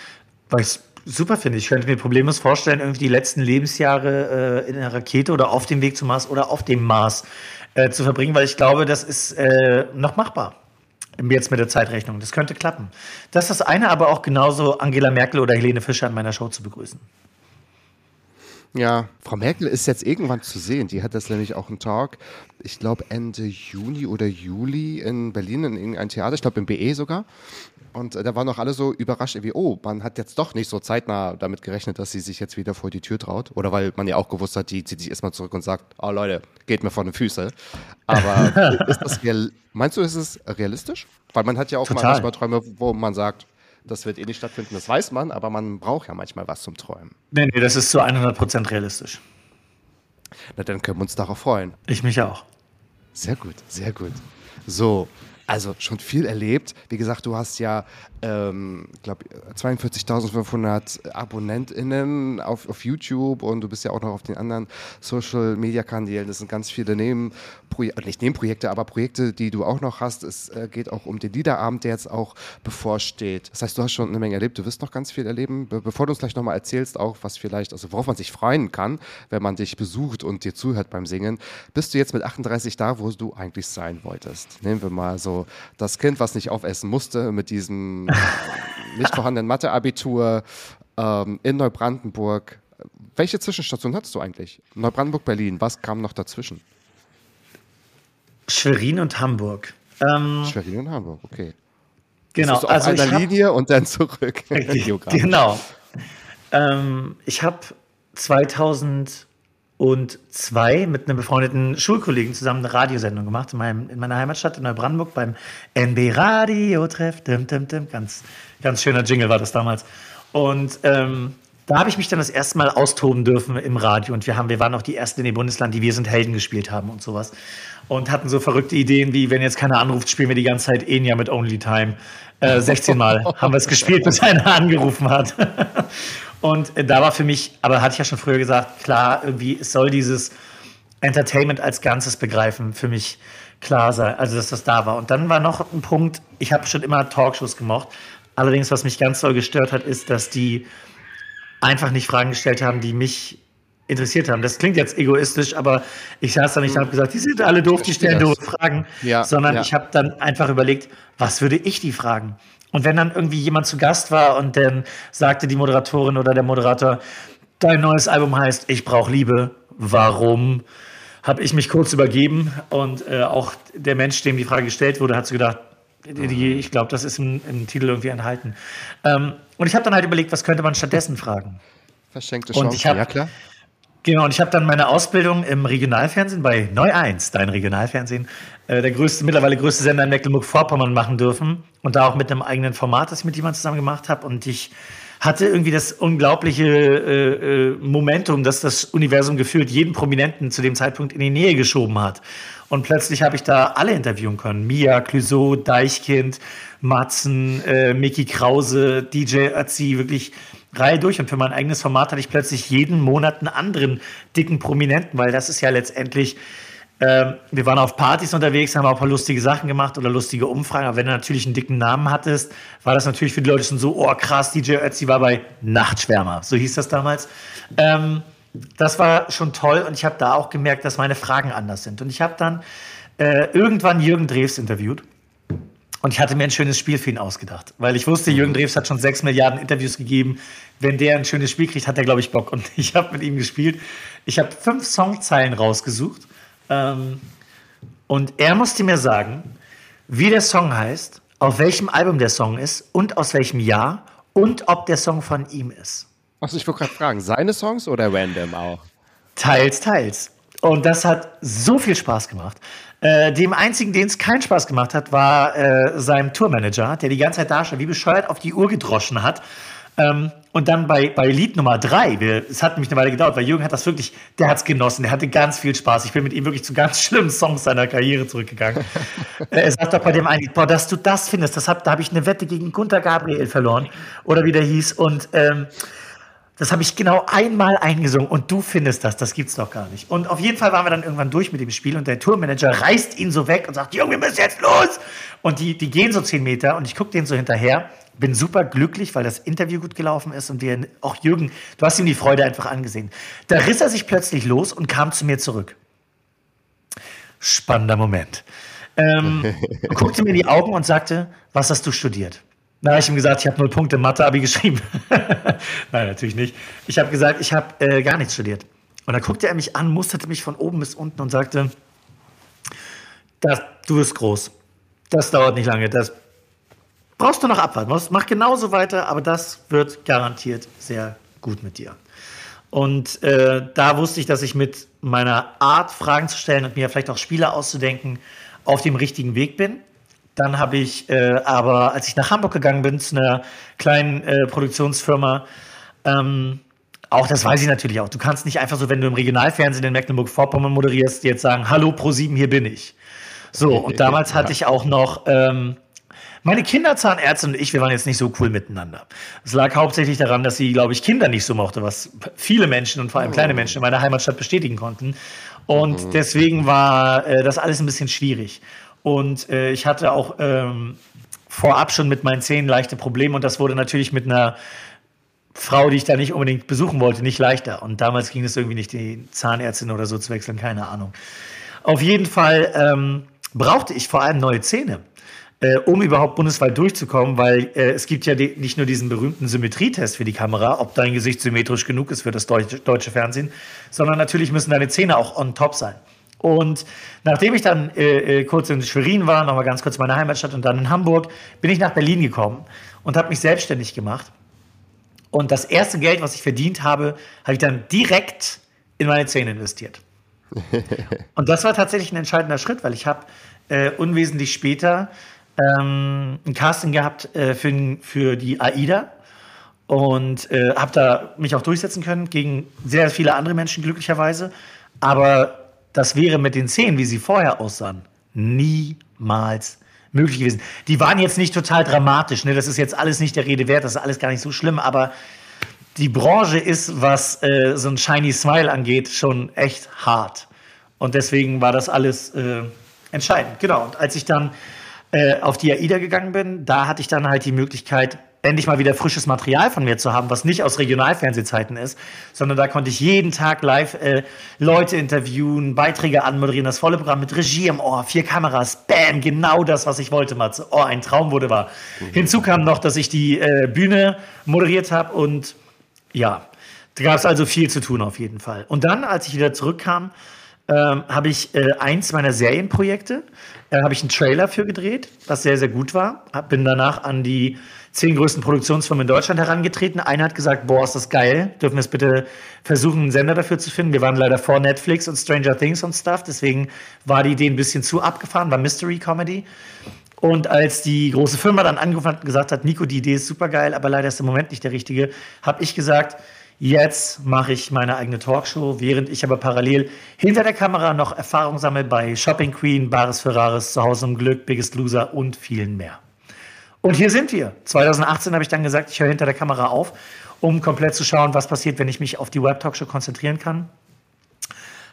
weil ich super finde. Ich könnte mir problemlos vorstellen, irgendwie die letzten Lebensjahre äh, in einer Rakete oder auf dem Weg zum Mars oder auf dem Mars äh, zu verbringen, weil ich glaube, das ist äh, noch machbar. Jetzt mit der Zeitrechnung. Das könnte klappen. Das ist das eine, aber auch genauso Angela Merkel oder Helene Fischer in meiner Show zu begrüßen. Ja, Frau Merkel ist jetzt irgendwann zu sehen. Die hat das nämlich auch einen Talk, ich glaube Ende Juni oder Juli in Berlin in irgendeinem Theater, ich glaube im BE sogar. Und äh, da waren auch alle so überrascht, wie, oh, man hat jetzt doch nicht so zeitnah damit gerechnet, dass sie sich jetzt wieder vor die Tür traut. Oder weil man ja auch gewusst hat, die zieht sich erstmal zurück und sagt, oh Leute, geht mir vor den Füße. Aber ist das real meinst du, ist es realistisch? Weil man hat ja auch Total. manchmal Träume, wo man sagt, das wird eh nicht stattfinden, das weiß man, aber man braucht ja manchmal was zum Träumen. Nee, nee, das ist zu 100% realistisch. Na, dann können wir uns darauf freuen. Ich mich auch. Sehr gut, sehr gut. So, also schon viel erlebt. Wie gesagt, du hast ja ähm, glaube 42.500 AbonnentInnen auf, auf YouTube und du bist ja auch noch auf den anderen Social Media Kanälen. Das sind ganz viele Nebenprojekte, nicht Nebenprojekte, aber Projekte, die du auch noch hast. Es äh, geht auch um den Liederabend, der jetzt auch bevorsteht. Das heißt, du hast schon eine Menge erlebt. Du wirst noch ganz viel erleben. Be bevor du uns gleich nochmal erzählst, auch was vielleicht, also worauf man sich freuen kann, wenn man dich besucht und dir zuhört beim Singen, bist du jetzt mit 38 da, wo du eigentlich sein wolltest. Nehmen wir mal so das Kind, was nicht aufessen musste, mit diesem nicht vorhandenen Mathe-Abitur ähm, in Neubrandenburg. Welche Zwischenstation hattest du eigentlich? Neubrandenburg, Berlin. Was kam noch dazwischen? Schwerin und Hamburg. Ähm, Schwerin und Hamburg, okay. Genau. Das also auf einer Linie und dann zurück. genau. Ähm, ich habe 2000 und zwei mit einem befreundeten Schulkollegen zusammen eine Radiosendung gemacht in, meinem, in meiner Heimatstadt in Neubrandenburg beim NB Radio Treff. Dim, dim, dim. Ganz, ganz schöner Jingle war das damals. Und ähm, da habe ich mich dann das erste Mal austoben dürfen im Radio. Und wir, haben, wir waren auch die Ersten in dem Bundesland, die Wir sind Helden gespielt haben und sowas. Und hatten so verrückte Ideen wie, wenn jetzt keiner anruft, spielen wir die ganze Zeit Enya mit Only Time. Äh, 16 Mal haben wir es gespielt, bis einer angerufen hat. Und äh, da war für mich, aber hatte ich ja schon früher gesagt, klar, irgendwie es soll dieses Entertainment als Ganzes begreifen, für mich klar sein, also dass das da war. Und dann war noch ein Punkt, ich habe schon immer Talkshows gemocht. Allerdings, was mich ganz doll gestört hat, ist, dass die einfach nicht Fragen gestellt haben, die mich interessiert haben. Das klingt jetzt egoistisch, aber ich saß da nicht und habe gesagt, die sind alle doof, die stellen doofe Fragen, ja, sondern ja. ich habe dann einfach überlegt, was würde ich die fragen? Und wenn dann irgendwie jemand zu Gast war und dann sagte die Moderatorin oder der Moderator, dein neues Album heißt Ich brauche Liebe, warum? Habe ich mich kurz übergeben und äh, auch der Mensch, dem die Frage gestellt wurde, hat so gedacht, die, ich glaube, das ist im, im, Titel irgendwie enthalten. Ähm, und ich habe dann halt überlegt, was könnte man stattdessen fragen? Verschenkte Chance, hab, ja klar. Genau, und ich habe dann meine Ausbildung im Regionalfernsehen bei Neu 1, dein Regionalfernsehen, äh, der größte, mittlerweile größte Sender in Mecklenburg-Vorpommern machen dürfen. Und da auch mit einem eigenen Format, das ich mit jemandem zusammen gemacht habe. Und ich hatte irgendwie das unglaubliche äh, äh, Momentum, dass das Universum gefühlt jeden Prominenten zu dem Zeitpunkt in die Nähe geschoben hat. Und plötzlich habe ich da alle interviewen können. Mia, Clouseau, Deichkind, Matzen, äh, Mickey Krause, DJ Ötzi, wirklich Reihe durch. Und für mein eigenes Format hatte ich plötzlich jeden Monat einen anderen dicken Prominenten, weil das ist ja letztendlich, äh, wir waren auf Partys unterwegs, haben auch ein paar lustige Sachen gemacht oder lustige Umfragen. Aber wenn du natürlich einen dicken Namen hattest, war das natürlich für die Leute schon so, oh krass, DJ Ötzi war bei Nachtschwärmer. So hieß das damals. Ähm, das war schon toll und ich habe da auch gemerkt, dass meine Fragen anders sind. Und ich habe dann äh, irgendwann Jürgen Drews interviewt Und ich hatte mir ein schönes Spiel für ihn ausgedacht, weil ich wusste, Jürgen Drews hat schon sechs Milliarden Interviews gegeben. Wenn der ein schönes Spiel kriegt, hat er, glaube ich, Bock. Und ich habe mit ihm gespielt. Ich habe fünf Songzeilen rausgesucht. Ähm, und er musste mir sagen, wie der Song heißt, auf welchem Album der Song ist und aus welchem Jahr und ob der Song von ihm ist. Achso, ich wollte gerade fragen, seine Songs oder random auch? Teils, teils. Und das hat so viel Spaß gemacht. Äh, dem einzigen, den es keinen Spaß gemacht hat, war äh, sein Tourmanager, der die ganze Zeit da stand, wie bescheuert auf die Uhr gedroschen hat. Ähm, und dann bei, bei Lied Nummer drei, wir, es hat nämlich eine Weile gedauert, weil Jürgen hat das wirklich, der hat es genossen, der hatte ganz viel Spaß. Ich bin mit ihm wirklich zu ganz schlimmen Songs seiner Karriere zurückgegangen. er sagt doch bei dem einen, boah, dass du das findest, das hab, da habe ich eine Wette gegen Gunter Gabriel verloren oder wie der hieß. Und ähm, das habe ich genau einmal eingesungen und du findest das, das gibt's doch gar nicht. Und auf jeden Fall waren wir dann irgendwann durch mit dem Spiel und der Tourmanager reißt ihn so weg und sagt, Junge, wir müssen jetzt los. Und die, die gehen so zehn Meter und ich gucke denen so hinterher, bin super glücklich, weil das Interview gut gelaufen ist und wir, auch Jürgen, du hast ihm die Freude einfach angesehen. Da riss er sich plötzlich los und kam zu mir zurück. Spannender Moment. Ähm, guckte mir in die Augen und sagte, was hast du studiert? Na, habe ich ihm gesagt, ich habe null Punkte Mathe-Abi geschrieben. Nein, natürlich nicht. Ich habe gesagt, ich habe äh, gar nichts studiert. Und dann guckte er mich an, musterte mich von oben bis unten und sagte, das, du bist groß. Das dauert nicht lange. Das brauchst du noch abwarten. Mach genauso weiter, aber das wird garantiert sehr gut mit dir. Und äh, da wusste ich, dass ich mit meiner Art, Fragen zu stellen und mir vielleicht auch Spiele auszudenken, auf dem richtigen Weg bin. Dann habe ich äh, aber, als ich nach Hamburg gegangen bin, zu einer kleinen äh, Produktionsfirma, ähm, auch das weiß ich natürlich auch. Du kannst nicht einfach so, wenn du im Regionalfernsehen in Mecklenburg-Vorpommern moderierst, jetzt sagen, hallo Pro7, hier bin ich. So, und damals hatte ich auch noch ähm, meine Kinderzahnärztin und ich, wir waren jetzt nicht so cool miteinander. Es lag hauptsächlich daran, dass sie, glaube ich, Kinder nicht so mochte, was viele Menschen und vor allem kleine Menschen in meiner Heimatstadt bestätigen konnten. Und mhm. deswegen war äh, das alles ein bisschen schwierig. Und äh, ich hatte auch ähm, vorab schon mit meinen Zähnen leichte Probleme und das wurde natürlich mit einer Frau, die ich da nicht unbedingt besuchen wollte, nicht leichter. Und damals ging es irgendwie nicht, die Zahnärztin oder so zu wechseln, keine Ahnung. Auf jeden Fall ähm, brauchte ich vor allem neue Zähne, äh, um überhaupt bundesweit durchzukommen, weil äh, es gibt ja die, nicht nur diesen berühmten Symmetrietest für die Kamera, ob dein Gesicht symmetrisch genug ist für das deutsche, deutsche Fernsehen, sondern natürlich müssen deine Zähne auch on top sein. Und nachdem ich dann äh, äh, kurz in Schwerin war, nochmal ganz kurz meine Heimatstadt und dann in Hamburg, bin ich nach Berlin gekommen und habe mich selbstständig gemacht. Und das erste Geld, was ich verdient habe, habe ich dann direkt in meine Zähne investiert. und das war tatsächlich ein entscheidender Schritt, weil ich habe äh, unwesentlich später ähm, ein Casting gehabt äh, für, für die AIDA und äh, habe da mich auch durchsetzen können gegen sehr viele andere Menschen glücklicherweise. Aber das wäre mit den Szenen, wie sie vorher aussahen, niemals möglich gewesen. Die waren jetzt nicht total dramatisch, ne? das ist jetzt alles nicht der Rede wert, das ist alles gar nicht so schlimm, aber die Branche ist, was äh, so ein Shiny Smile angeht, schon echt hart. Und deswegen war das alles äh, entscheidend. Genau. Und als ich dann äh, auf die AIDA gegangen bin, da hatte ich dann halt die Möglichkeit, endlich mal wieder frisches Material von mir zu haben, was nicht aus Regionalfernsehzeiten ist, sondern da konnte ich jeden Tag live äh, Leute interviewen, Beiträge anmoderieren, das volle Programm mit Regie im Ohr, vier Kameras, bam, genau das, was ich wollte, Matze. Oh, ein Traum wurde wahr. Mhm. Hinzu kam noch, dass ich die äh, Bühne moderiert habe und ja, da gab es also viel zu tun auf jeden Fall. Und dann, als ich wieder zurückkam, ähm, habe ich äh, eins meiner Serienprojekte, äh, habe ich einen Trailer für gedreht, was sehr, sehr gut war. Hab, bin danach an die zehn größten Produktionsfirmen in Deutschland herangetreten. Einer hat gesagt, boah, ist das geil, dürfen wir es bitte versuchen, einen Sender dafür zu finden. Wir waren leider vor Netflix und Stranger Things und Stuff, deswegen war die Idee ein bisschen zu abgefahren, war Mystery Comedy. Und als die große Firma dann angerufen hat und gesagt hat, Nico, die Idee ist super geil, aber leider ist im Moment nicht der richtige, habe ich gesagt, jetzt mache ich meine eigene Talkshow, während ich aber parallel hinter der Kamera noch Erfahrung sammle bei Shopping Queen, Bares Ferraris, Zuhause im Glück, Biggest Loser und vielen mehr. Und hier sind wir. 2018 habe ich dann gesagt, ich höre hinter der Kamera auf, um komplett zu schauen, was passiert, wenn ich mich auf die Web-Talkshow konzentrieren kann.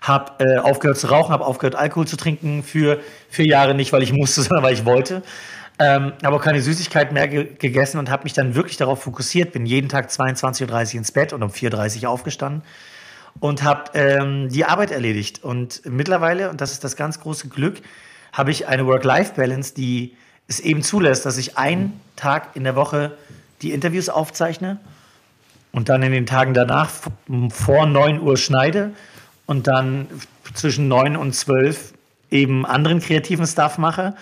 Habe äh, aufgehört zu rauchen, habe aufgehört, Alkohol zu trinken für vier Jahre, nicht weil ich musste, sondern weil ich wollte. Ähm, habe auch keine Süßigkeit mehr ge gegessen und habe mich dann wirklich darauf fokussiert. Bin jeden Tag 22.30 Uhr ins Bett und um 4.30 Uhr aufgestanden und habe ähm, die Arbeit erledigt. Und mittlerweile, und das ist das ganz große Glück, habe ich eine Work-Life-Balance, die es eben zulässt, dass ich einen Tag in der Woche die Interviews aufzeichne und dann in den Tagen danach vor 9 Uhr schneide und dann zwischen 9 und 12 eben anderen kreativen Stuff mache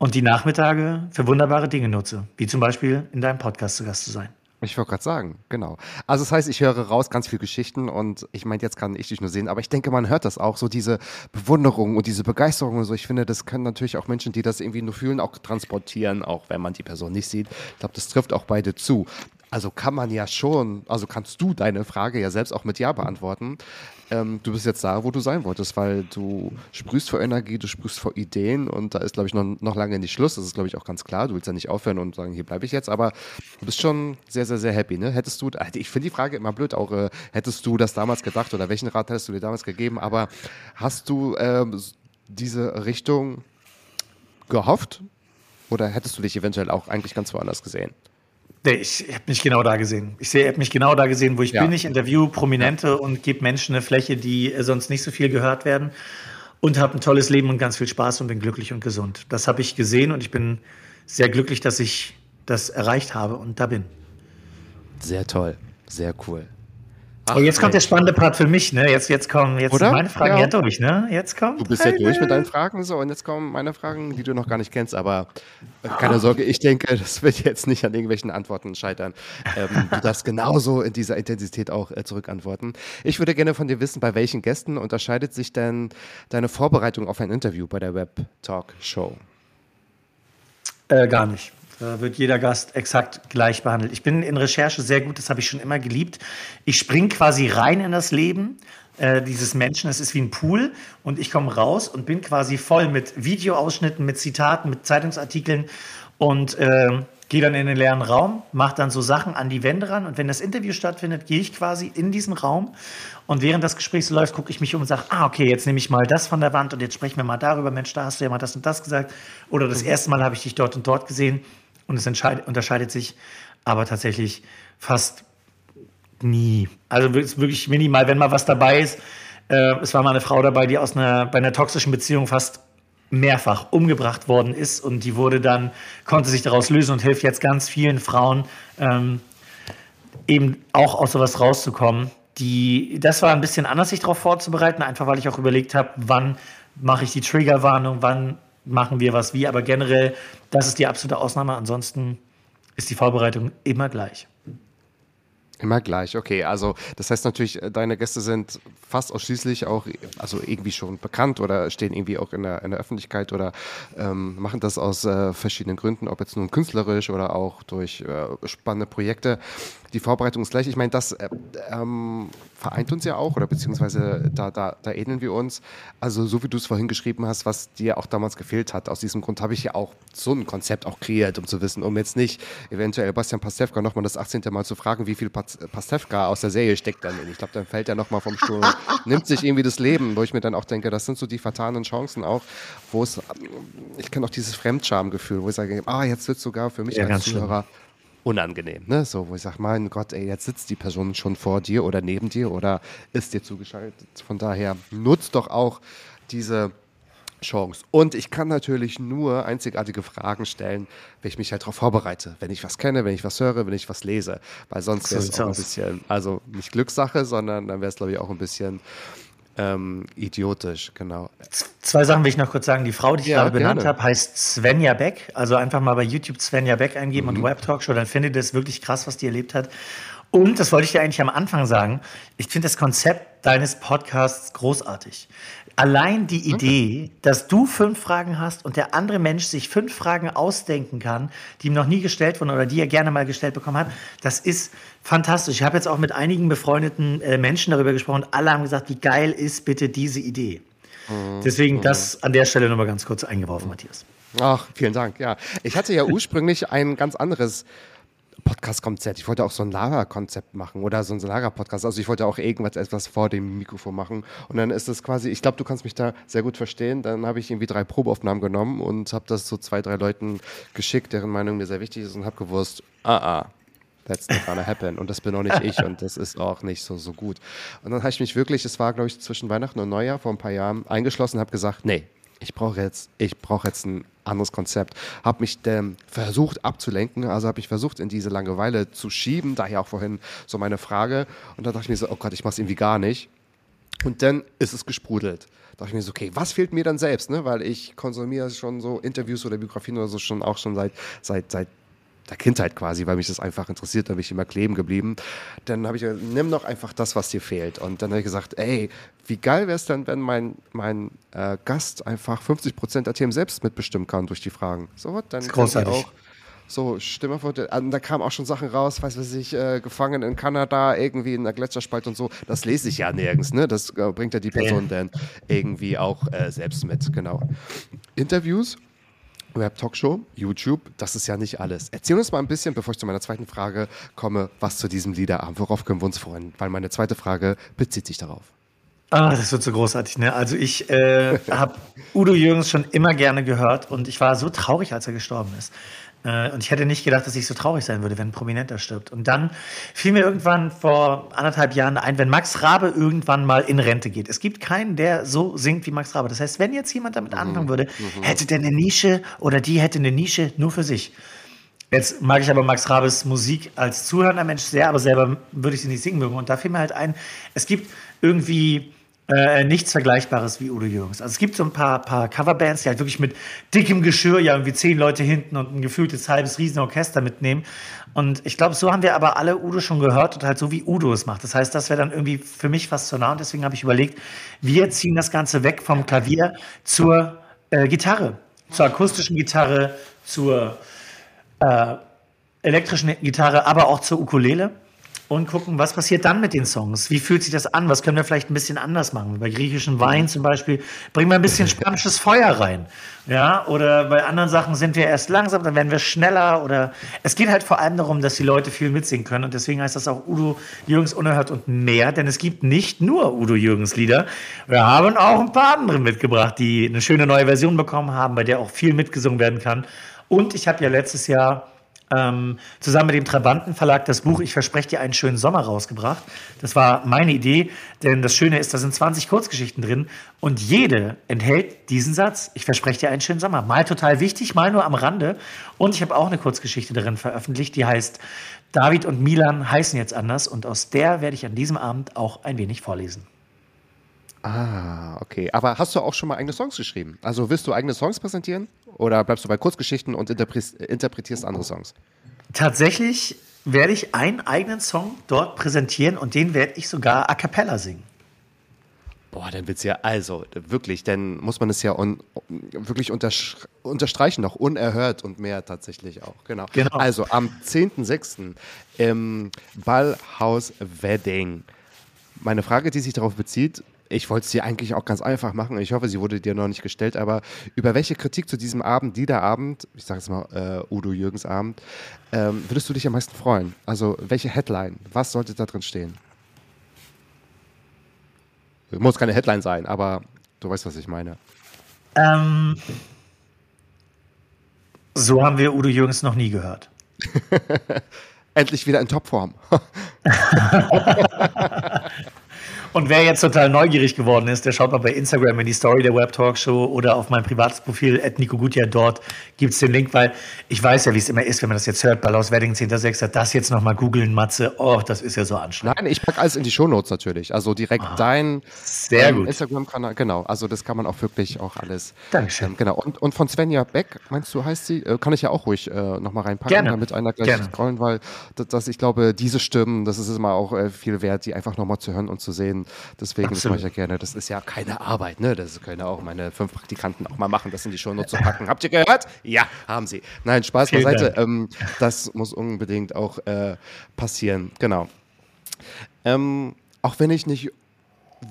und die Nachmittage für wunderbare Dinge nutze, wie zum Beispiel in deinem Podcast zu Gast zu sein. Ich wollte gerade sagen, genau. Also das heißt, ich höre raus ganz viele Geschichten und ich meine, jetzt kann ich dich nur sehen, aber ich denke, man hört das auch, so diese Bewunderung und diese Begeisterung und so. Ich finde, das können natürlich auch Menschen, die das irgendwie nur fühlen, auch transportieren, auch wenn man die Person nicht sieht. Ich glaube, das trifft auch beide zu. Also kann man ja schon, also kannst du deine Frage ja selbst auch mit Ja beantworten. Ähm, du bist jetzt da, wo du sein wolltest, weil du sprühst vor Energie, du sprühst vor Ideen und da ist, glaube ich, noch, noch lange nicht Schluss. Das ist, glaube ich, auch ganz klar. Du willst ja nicht aufhören und sagen, hier bleibe ich jetzt, aber du bist schon sehr, sehr, sehr happy. Ne? Hättest du, ich finde die Frage immer blöd, auch äh, hättest du das damals gedacht oder welchen Rat hättest du dir damals gegeben, aber hast du ähm, diese Richtung gehofft oder hättest du dich eventuell auch eigentlich ganz woanders gesehen? Nee, ich habe mich genau da gesehen. Ich habe mich genau da gesehen, wo ich ja. bin. Ich interview Prominente ja. und gebe Menschen eine Fläche, die äh, sonst nicht so viel gehört werden. Und habe ein tolles Leben und ganz viel Spaß und bin glücklich und gesund. Das habe ich gesehen und ich bin sehr glücklich, dass ich das erreicht habe und da bin. Sehr toll, sehr cool. Ach, oh, jetzt kommt der spannende Part für mich, ne? Jetzt, jetzt kommen jetzt Oder? meine Fragen ja. ja. durch, ne? Jetzt kommt. Du bist ja durch mit deinen Fragen so und jetzt kommen meine Fragen, die du noch gar nicht kennst, aber äh, keine Sorge, ich denke, das wird jetzt nicht an irgendwelchen Antworten scheitern. Ähm, du darfst genauso in dieser Intensität auch äh, zurückantworten. Ich würde gerne von dir wissen, bei welchen Gästen unterscheidet sich denn deine Vorbereitung auf ein Interview bei der Web Talk Show? Äh, gar nicht. Da wird jeder Gast exakt gleich behandelt. Ich bin in Recherche sehr gut, das habe ich schon immer geliebt. Ich springe quasi rein in das Leben äh, dieses Menschen. Es ist wie ein Pool und ich komme raus und bin quasi voll mit Videoausschnitten, mit Zitaten, mit Zeitungsartikeln und äh, gehe dann in den leeren Raum, mache dann so Sachen an die Wände ran und wenn das Interview stattfindet, gehe ich quasi in diesen Raum und während das Gespräch so läuft, gucke ich mich um und sage, ah, okay, jetzt nehme ich mal das von der Wand und jetzt sprechen wir mal darüber, Mensch, da hast du ja mal das und das gesagt oder das erste Mal habe ich dich dort und dort gesehen und es unterscheidet sich aber tatsächlich fast nie. Also wirklich minimal, wenn mal was dabei ist. Äh, es war mal eine Frau dabei, die aus einer, bei einer toxischen Beziehung fast mehrfach umgebracht worden ist und die wurde dann, konnte sich daraus lösen und hilft jetzt ganz vielen Frauen, ähm, eben auch aus sowas rauszukommen. Die, das war ein bisschen anders, sich darauf vorzubereiten, einfach weil ich auch überlegt habe, wann mache ich die Triggerwarnung, wann machen wir was wie, aber generell, das ist die absolute Ausnahme. Ansonsten ist die Vorbereitung immer gleich. Immer gleich, okay. Also das heißt natürlich, äh, deine Gäste sind fast ausschließlich auch, also irgendwie schon bekannt oder stehen irgendwie auch in der, in der Öffentlichkeit oder ähm, machen das aus äh, verschiedenen Gründen, ob jetzt nun künstlerisch oder auch durch äh, spannende Projekte die Vorbereitung ist gleich. Ich meine, das äh, ähm, vereint uns ja auch oder beziehungsweise da, da, da ähneln wir uns. Also so wie du es vorhin geschrieben hast, was dir auch damals gefehlt hat. Aus diesem Grund habe ich ja auch so ein Konzept auch kreiert, um zu wissen, um jetzt nicht eventuell Bastian Pastewka nochmal das 18. Mal zu fragen, wie viel Pastewka aus der Serie steckt dann. Ich glaube, dann fällt er nochmal vom Stuhl, nimmt sich irgendwie das Leben, wo ich mir dann auch denke, das sind so die fatalen Chancen auch, wo es, ich kenne auch dieses Fremdschamgefühl, wo ich sage, ah, jetzt wird sogar für mich ja, als Zuhörer schlimm unangenehm, ne? So, wo ich sage, mein Gott, ey, jetzt sitzt die Person schon vor dir oder neben dir oder ist dir zugeschaltet. Von daher nutzt doch auch diese Chance. Und ich kann natürlich nur einzigartige Fragen stellen, wenn ich mich halt darauf vorbereite. Wenn ich was kenne, wenn ich was höre, wenn ich was lese. Weil sonst wäre es auch ein bisschen, also nicht Glückssache, sondern dann wäre es, glaube ich, auch ein bisschen ähm, idiotisch, genau. Zwei Sachen will ich noch kurz sagen. Die Frau, die ich ja, gerade benannt habe, heißt Svenja Beck. Also einfach mal bei YouTube Svenja Beck eingeben mhm. und Web Talkshow, dann findet ihr es wirklich krass, was die erlebt hat. Und, das wollte ich dir eigentlich am Anfang sagen, ich finde das Konzept deines Podcasts großartig. Allein die Idee, dass du fünf Fragen hast und der andere Mensch sich fünf Fragen ausdenken kann, die ihm noch nie gestellt wurden oder die er gerne mal gestellt bekommen hat, das ist fantastisch. Ich habe jetzt auch mit einigen befreundeten äh, Menschen darüber gesprochen. Alle haben gesagt, wie geil ist bitte diese Idee. Mhm. Deswegen mhm. das an der Stelle nochmal ganz kurz eingeworfen, Matthias. Ach, vielen Dank. Ja, ich hatte ja ursprünglich ein ganz anderes Podcast-Konzept. Ich wollte auch so ein Lager-Konzept machen oder so ein Lager-Podcast. Also ich wollte auch irgendwas etwas vor dem Mikrofon machen. Und dann ist es quasi, ich glaube, du kannst mich da sehr gut verstehen. Dann habe ich irgendwie drei Probeaufnahmen genommen und habe das so zwei, drei Leuten geschickt, deren Meinung mir sehr wichtig ist und habe gewusst, ah, ah, that's not gonna happen. Und das bin auch nicht ich und das ist auch nicht so, so gut. Und dann habe ich mich wirklich, es war, glaube ich, zwischen Weihnachten und Neujahr vor ein paar Jahren eingeschlossen und habe gesagt, nee, ich brauche jetzt, ich brauche jetzt ein anderes Konzept. Habe mich ähm, versucht abzulenken, also habe ich versucht in diese Langeweile zu schieben, daher auch vorhin so meine Frage. Und dann dachte ich mir so, oh Gott, ich mache es irgendwie gar nicht. Und dann ist es gesprudelt. Da dachte ich mir so, okay, was fehlt mir dann selbst? Ne? Weil ich konsumiere schon so Interviews oder Biografien oder so schon auch schon seit, seit, seit der Kindheit quasi, weil mich das einfach interessiert, da bin ich immer kleben geblieben. Dann habe ich gesagt, nimm doch einfach das, was dir fehlt. Und dann habe ich gesagt, ey, wie geil wäre es denn, wenn mein, mein äh, Gast einfach 50 Prozent der Themen selbst mitbestimmen kann durch die Fragen. So, dann großartig. auch so, Stimme von der, da kamen auch schon Sachen raus, weiß was ich, äh, gefangen in Kanada, irgendwie in der Gletscherspalte und so. Das lese ich ja nirgends, ne? Das äh, bringt ja die Person dann irgendwie auch äh, selbst mit, genau. Interviews Web-Talkshow, YouTube, das ist ja nicht alles. Erzähl uns mal ein bisschen, bevor ich zu meiner zweiten Frage komme, was zu diesem Liederabend, worauf können wir uns freuen? Weil meine zweite Frage bezieht sich darauf. Ah, das wird so großartig, ne? Also ich äh, habe Udo Jürgens schon immer gerne gehört und ich war so traurig, als er gestorben ist. Äh, und ich hätte nicht gedacht, dass ich so traurig sein würde, wenn ein Prominenter stirbt. Und dann fiel mir irgendwann vor anderthalb Jahren ein, wenn Max Rabe irgendwann mal in Rente geht. Es gibt keinen, der so singt wie Max Rabe. Das heißt, wenn jetzt jemand damit mhm. anfangen würde, mhm. hätte der eine Nische oder die hätte eine Nische nur für sich. Jetzt mag ich aber Max Rabes Musik als zuhörender Mensch sehr, aber selber würde ich sie nicht singen mögen. Und da fiel mir halt ein, es gibt irgendwie äh, nichts Vergleichbares wie Udo Jürgens. Also es gibt so ein paar, paar Coverbands, die halt wirklich mit dickem Geschirr ja irgendwie zehn Leute hinten und ein gefühltes halbes Riesenorchester mitnehmen. Und ich glaube, so haben wir aber alle Udo schon gehört und halt so wie Udo es macht. Das heißt, das wäre dann irgendwie für mich fast zu nah und deswegen habe ich überlegt, wir ziehen das Ganze weg vom Klavier zur äh, Gitarre, zur akustischen Gitarre, zur äh, elektrischen Gitarre, aber auch zur Ukulele und gucken, was passiert dann mit den Songs? Wie fühlt sich das an? Was können wir vielleicht ein bisschen anders machen? Bei griechischen Wein zum Beispiel bringen wir ein bisschen spanisches Feuer rein. Ja, oder bei anderen Sachen sind wir erst langsam, dann werden wir schneller oder es geht halt vor allem darum, dass die Leute viel mitsingen können und deswegen heißt das auch Udo Jürgens Unerhört und mehr, denn es gibt nicht nur Udo Jürgens Lieder. Wir haben auch ein paar andere mitgebracht, die eine schöne neue Version bekommen haben, bei der auch viel mitgesungen werden kann. Und ich habe ja letztes Jahr ähm, zusammen mit dem Trabanten Verlag das Buch Ich verspreche dir einen schönen Sommer rausgebracht. Das war meine Idee, denn das Schöne ist, da sind 20 Kurzgeschichten drin und jede enthält diesen Satz. Ich verspreche dir einen schönen Sommer. Mal total wichtig, mal nur am Rande. Und ich habe auch eine Kurzgeschichte darin veröffentlicht, die heißt David und Milan heißen jetzt anders und aus der werde ich an diesem Abend auch ein wenig vorlesen. Ah, okay. Aber hast du auch schon mal eigene Songs geschrieben? Also willst du eigene Songs präsentieren? Oder bleibst du bei Kurzgeschichten und interpretierst andere Songs? Tatsächlich werde ich einen eigenen Song dort präsentieren und den werde ich sogar a cappella singen. Boah, dann wird's ja, also wirklich, dann muss man es ja un, wirklich unterstreichen, noch unerhört und mehr tatsächlich auch. Genau. genau. Also am 10.06. im Ballhaus Wedding. Meine Frage, die sich darauf bezieht, ich wollte es dir eigentlich auch ganz einfach machen. Ich hoffe, sie wurde dir noch nicht gestellt. Aber über welche Kritik zu diesem Abend, Liederabend, ich sage jetzt mal äh, Udo Jürgens Abend, ähm, würdest du dich am meisten freuen? Also welche Headline? Was sollte da drin stehen? Muss keine Headline sein, aber du weißt, was ich meine. Ähm, so haben wir Udo Jürgens noch nie gehört. Endlich wieder in Topform. Und wer jetzt total neugierig geworden ist, der schaut mal bei Instagram in die Story der Web Talk Show oder auf mein privates Profil, Nico Gutjahr, dort gibt es den Link, weil ich weiß ja, wie es immer ist, wenn man das jetzt hört, Ballaus Wedding 10.6. Das jetzt nochmal googeln, Matze, oh, das ist ja so anstrengend. Nein, ich packe alles in die Shownotes natürlich. Also direkt ah, dein ähm, Instagram-Kanal, genau. Also das kann man auch wirklich auch alles. Dankeschön. Ähm, genau. Und, und von Svenja Beck, meinst du, heißt sie, äh, kann ich ja auch ruhig äh, nochmal reinpacken, Gerne. damit einer gleich Gerne. scrollen, weil das, das, ich glaube, diese Stimmen, das ist immer auch äh, viel wert, die einfach nochmal zu hören und zu sehen. Deswegen, Absolut. das mache ich ja gerne. Das ist ja keine Arbeit, ne? Das können auch meine fünf Praktikanten auch mal machen, das in die Shownotes zu packen. Habt ihr gehört? Ja, haben sie. Nein, Spaß Vielen beiseite. Ähm, das muss unbedingt auch äh, passieren. Genau. Ähm, auch wenn ich nicht